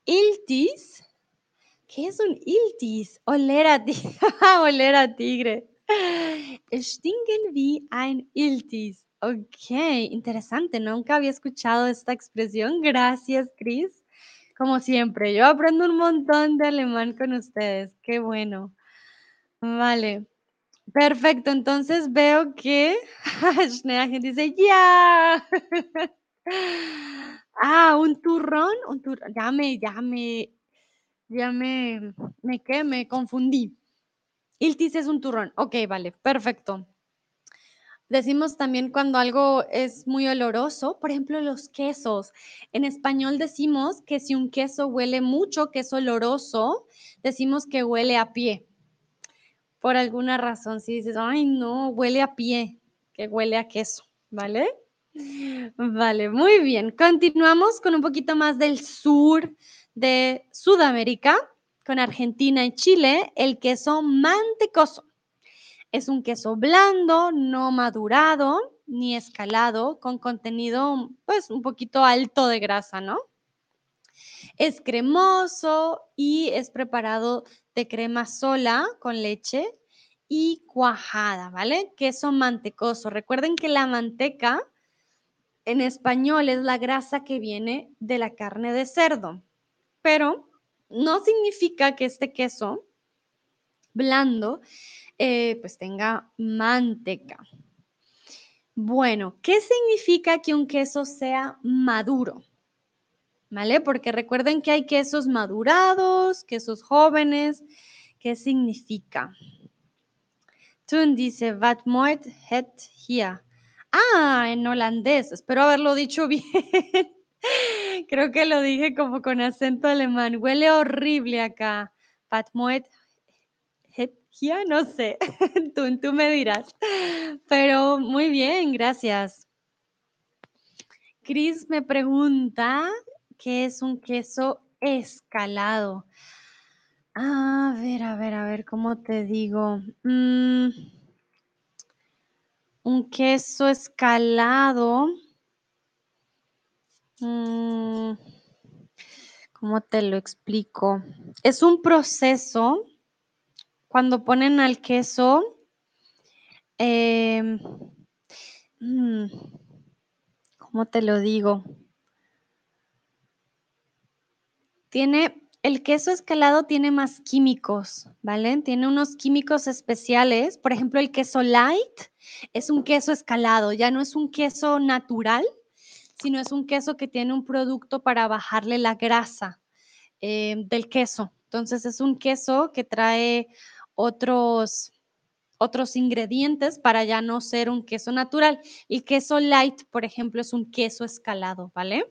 Iltis. ¿Qué es un Iltis? Oler a, Oler a tigre. Stinken wie ein Iltis. Ok, interesante, nunca había escuchado esta expresión. Gracias, Chris. Como siempre, yo aprendo un montón de alemán con ustedes. Qué bueno. Vale. Perfecto. Entonces veo que Schneagen dice, ya. ah, un turrón, un turrón. Ya me, ya me, ya me, me, ¿qué? Me confundí. Iltis es un turrón. Ok, vale, perfecto. Decimos también cuando algo es muy oloroso, por ejemplo, los quesos. En español decimos que si un queso huele mucho, que es oloroso, decimos que huele a pie. Por alguna razón, si dices, ay, no, huele a pie, que huele a queso, ¿vale? Vale, muy bien. Continuamos con un poquito más del sur de Sudamérica, con Argentina y Chile, el queso mantecoso. Es un queso blando, no madurado ni escalado, con contenido pues un poquito alto de grasa, ¿no? Es cremoso y es preparado de crema sola con leche y cuajada, ¿vale? Queso mantecoso. Recuerden que la manteca en español es la grasa que viene de la carne de cerdo, pero no significa que este queso blando eh, pues tenga manteca. Bueno, ¿qué significa que un queso sea maduro? ¿Vale? Porque recuerden que hay quesos madurados, quesos jóvenes. ¿Qué significa? Tun dice, wat het hier? Ah, en holandés. Espero haberlo dicho bien. Creo que lo dije como con acento alemán. Huele horrible acá. Wat moet het hier? No sé. tú, tú me dirás. Pero muy bien, gracias. Chris me pregunta qué es un queso escalado. A ver, a ver, a ver, ¿cómo te digo? Mm, un queso escalado. Mm, ¿Cómo te lo explico? Es un proceso cuando ponen al queso. Em, mm, ¿Cómo te lo digo? Tiene el queso escalado tiene más químicos, ¿vale? Tiene unos químicos especiales. Por ejemplo, el queso light es un queso escalado, ya no es un queso natural, sino es un queso que tiene un producto para bajarle la grasa eh, del queso. Entonces es un queso que trae otros, otros ingredientes para ya no ser un queso natural. El queso light, por ejemplo, es un queso escalado, ¿vale?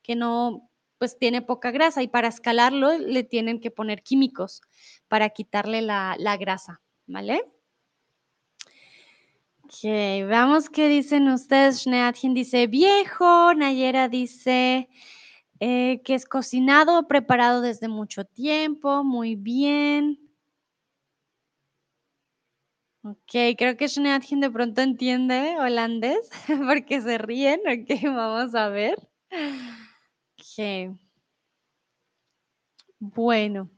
Que no, pues tiene poca grasa y para escalarlo le tienen que poner químicos para quitarle la, grasa, ¿vale? Ok, veamos qué dicen ustedes. Schneadchen dice viejo, Nayera dice eh, que es cocinado preparado desde mucho tiempo, muy bien. Ok, creo que Schneadchen de pronto entiende holandés porque se ríen. Ok, vamos a ver. Bueno,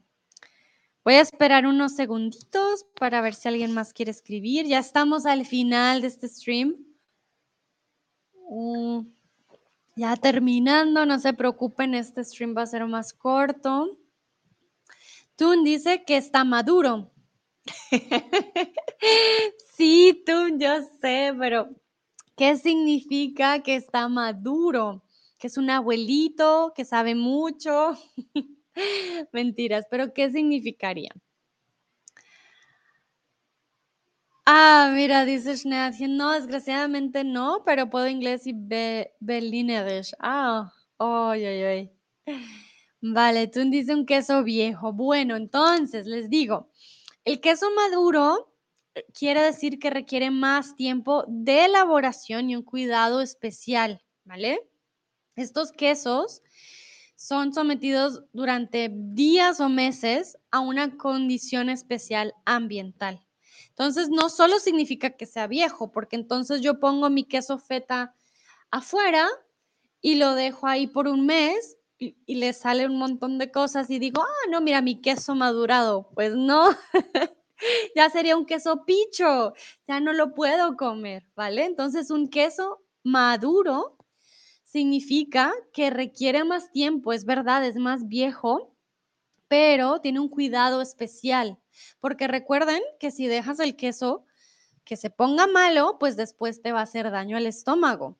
voy a esperar unos segunditos para ver si alguien más quiere escribir. Ya estamos al final de este stream. Mm, ya terminando, no se preocupen, este stream va a ser más corto. Tun dice que está maduro. sí, Tun, yo sé, pero ¿qué significa que está maduro? que es un abuelito, que sabe mucho. Mentiras, pero ¿qué significaría? Ah, mira, dice Schneadchen, no, desgraciadamente no, pero puedo inglés y be berlinerisch. Ah, ay, ay, ay. Vale, tú dices un queso viejo. Bueno, entonces les digo, el queso maduro eh, quiere decir que requiere más tiempo de elaboración y un cuidado especial, ¿vale? Estos quesos son sometidos durante días o meses a una condición especial ambiental. Entonces, no solo significa que sea viejo, porque entonces yo pongo mi queso feta afuera y lo dejo ahí por un mes y, le sale un montón de cosas y digo, ah, no, mira mi queso madurado. Pues no, ya sería un queso picho, ya no lo puedo comer, ¿vale? Entonces, un queso maduro significa que requiere más tiempo, es verdad, es más viejo, pero tiene un cuidado especial, porque recuerden que si dejas el queso que se ponga malo, pues después te va a hacer daño al estómago.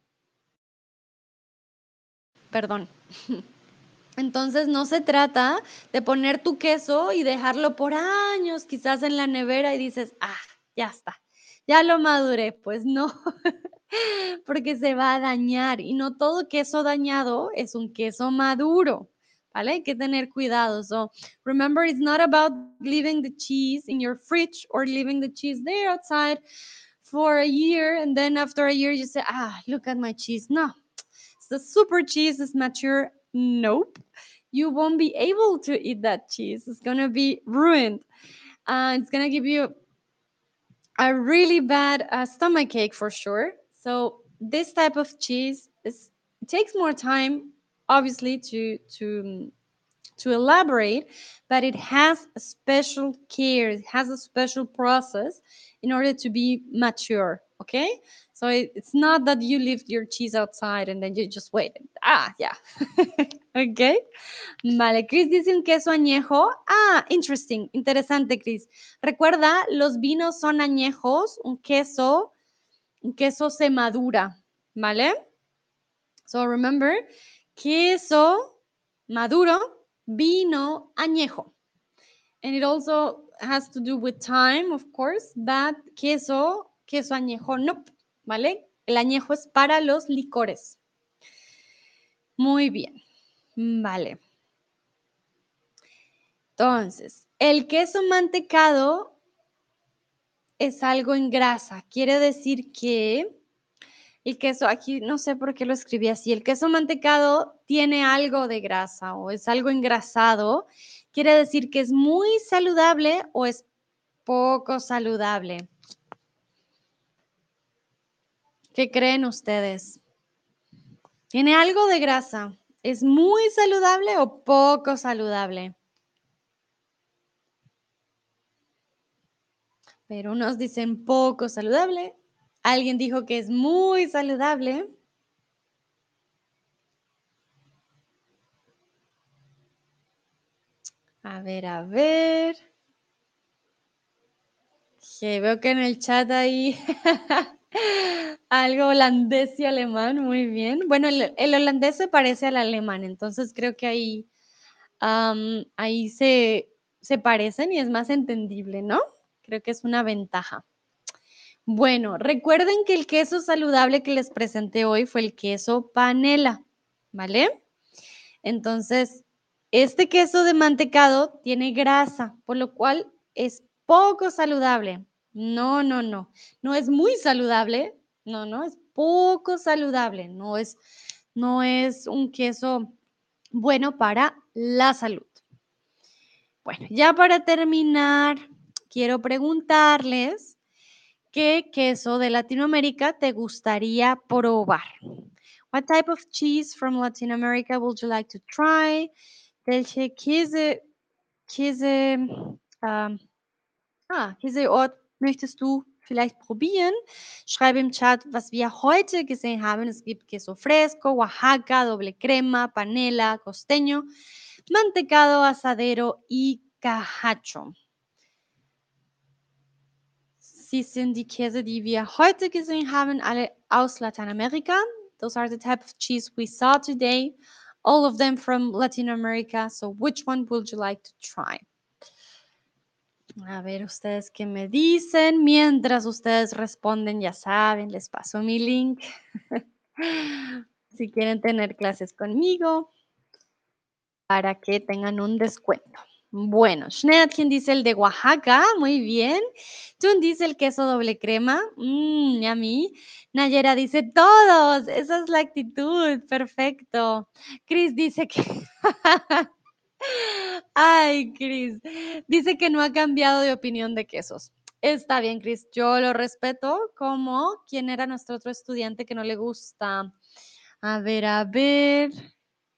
Perdón. Entonces no se trata de poner tu queso y dejarlo por años quizás en la nevera y dices, ah, ya está, ya lo maduré. Pues no, porque se va a dañar y no todo queso dañado es un queso maduro. ¿Vale? Hay que tener cuidado. So remember, it's not about leaving the cheese in your fridge or leaving the cheese there outside for a year. And then after a year, you say, ah, look at my cheese. No, it's the super cheese is mature. Nope. You won't be able to eat that cheese. It's going to be ruined. Uh, it's going to give you a really bad uh, stomach ache for sure. So this type of cheese is takes more time obviously to to to elaborate, but it has a special care, it has a special process in order to be mature, okay? So it, it's not that you leave your cheese outside and then you just wait. Ah, yeah. okay. Vale, Chris dice un queso añejo. Ah, interesting, interesante, Chris. Recuerda, los vinos son añejos, un queso, queso se madura, ¿vale? So remember, queso maduro vino añejo. And it also has to do with time, of course, but queso, queso añejo, no, ¿vale? El añejo es para los licores. Muy bien, vale. Entonces, el queso mantecado es algo en grasa. Quiere decir que el queso, aquí no sé por qué lo escribí así, el queso mantecado tiene algo de grasa o es algo engrasado, quiere decir que es muy saludable o es poco saludable. ¿Qué creen ustedes? ¿Tiene algo de grasa? ¿Es muy saludable o poco saludable? Pero unos dicen poco saludable Alguien dijo que es muy saludable. A ver, a ver. veo que en el chat hay algo holandés y alemán, muy bien. Bueno, el, holandés se parece al alemán, entonces creo que ahí, ahí se, se parecen y es más entendible, ¿no? Creo que es una ventaja. Bueno, recuerden que el queso saludable que les presenté hoy fue el queso panela, ¿vale? Entonces, este queso de mantecado tiene grasa, por lo cual es poco saludable. No, no, no. No es muy saludable. No, no, es poco saludable. No es, no es un queso bueno para la salud. Bueno, ya para terminar, quiero preguntarles ¿Qué queso de Latinoamérica te gustaría probar? What type of cheese from Latin America would you like to try? Welche Käse, Käse, ähm, ah, Käseort möchtest du vielleicht probieren? Schreibe im Chat, was wir heute gesehen haben. Es gibt Queso fresco, Oaxaca, doble crema, panela, costeño, mantecado, asadero y cajacho. Sie sind die Käse, die wir heute gesehen haben, alle aus Lateinamerika. Those are the type of cheese we saw today, all of them from Latin America. So which one would you like to try? A ver, ustedes qué me dicen. Mientras ustedes responden, ya saben, les paso mi link. si quieren tener clases conmigo, para que tengan un descuento. Bueno, quien dice el de Oaxaca, muy bien. Tun dice el queso doble crema, mmm, a mí. Nayera dice todos, esa es la actitud, perfecto. Chris dice que... Ay, Chris, dice que no ha cambiado de opinión de quesos. Está bien, Chris, yo lo respeto como quien era nuestro otro estudiante que no le gusta. A ver, a ver.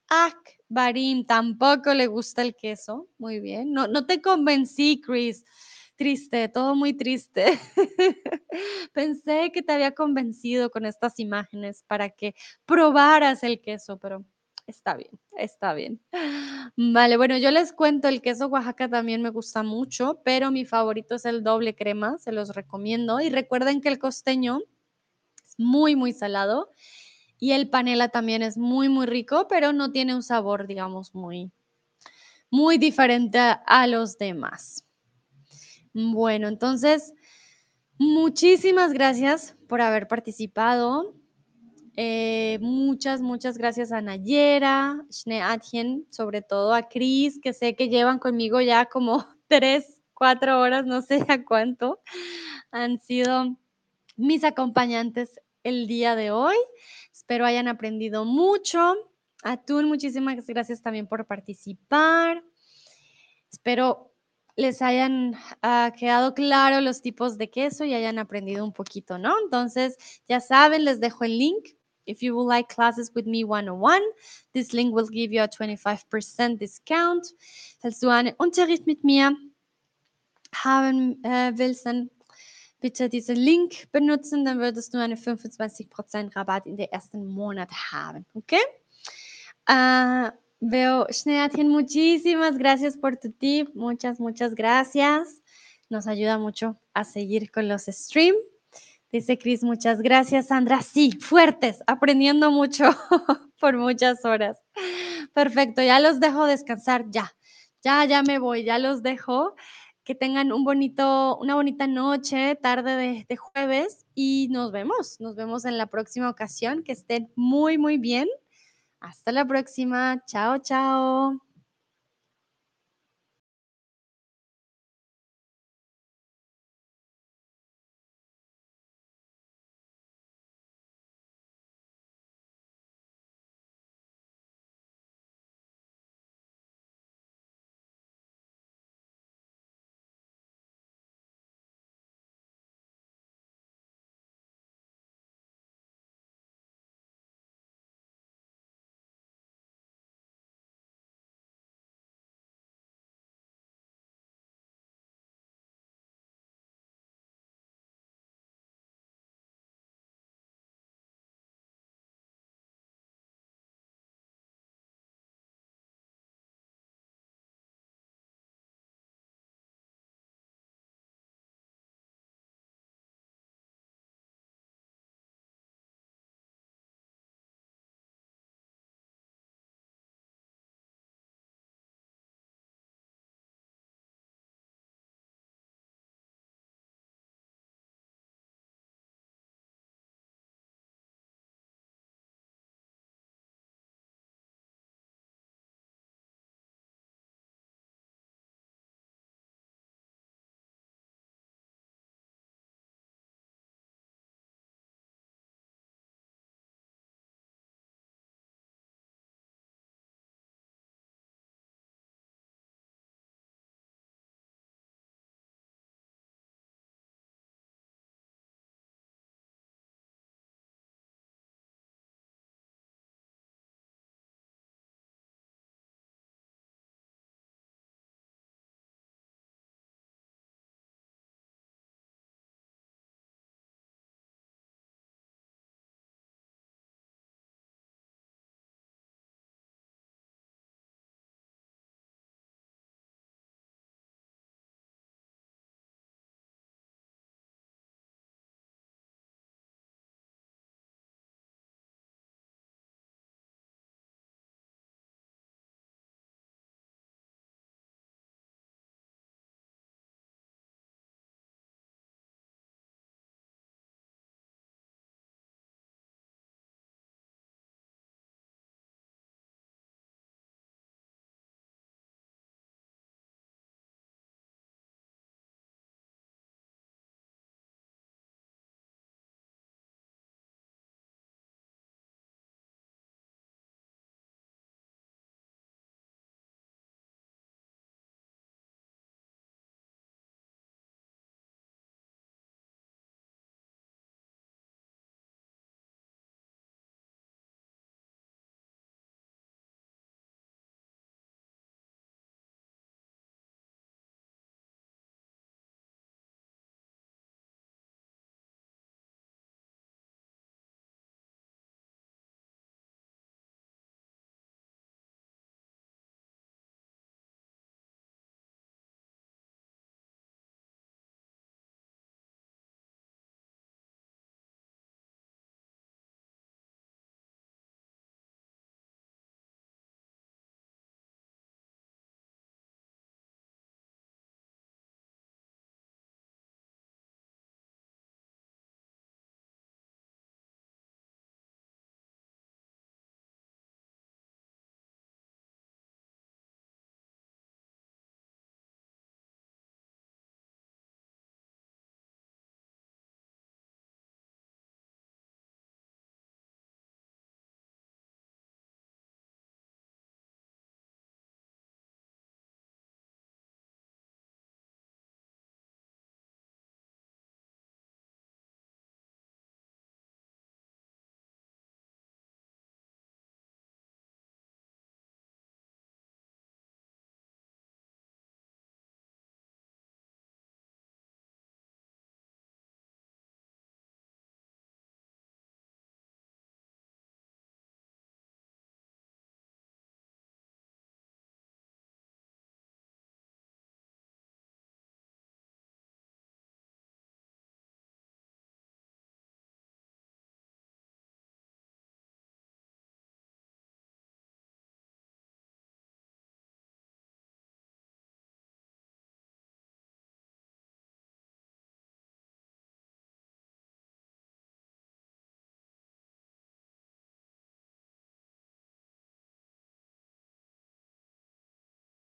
Ak Barim tampoco le gusta el queso. Muy bien. No, no te convencí, Chris. Triste, todo muy triste. Pensé que te había convencido con estas imágenes para que probaras el queso, pero está bien, está bien. Vale, bueno, yo les cuento, el queso Oaxaca también me gusta mucho, pero mi favorito es el doble crema, se los recomiendo. Y recuerden que el costeño es muy, muy salado y el panela también es muy, muy rico, pero no tiene un sabor, digamos, muy, muy diferente a, los demás. Bueno, entonces, muchísimas gracias por haber participado. Eh, muchas, muchas gracias a Nayera, Shne Atien, sobre todo a Cris, que sé que llevan conmigo ya como tres, cuatro horas, no sé a cuánto. Han sido mis acompañantes el día de hoy. Espero hayan aprendido mucho. Atún, muchísimas gracias también por participar. Espero les hayan ah, quedado claro los tipos de queso y hayan aprendido un poquito, ¿no? Entonces, ya saben, les dejo el link If you would like classes with me one-on-one, this link will give you a 25% discount. Falls du einen Unterricht mit mir haben äh, willst, dann bitte diesen Link benutzen, dann würdest du einen 25% Rabatt in der ersten Monat haben. Uh, veo, Shneatien, muchísimas gracias por tu tip, muchas, muchas gracias. Nos ayuda mucho a seguir con los streams. Dice Cris, muchas gracias, Sandra. Sí, fuertes, aprendiendo mucho por muchas horas. Perfecto, ya los dejo descansar, ya. Ya, ya me voy, ya los dejo. Que tengan un bonito, una bonita noche, tarde de, de jueves y nos vemos. Nos vemos en la próxima ocasión. Que estén muy, muy bien. Hasta la próxima. Chao, chao.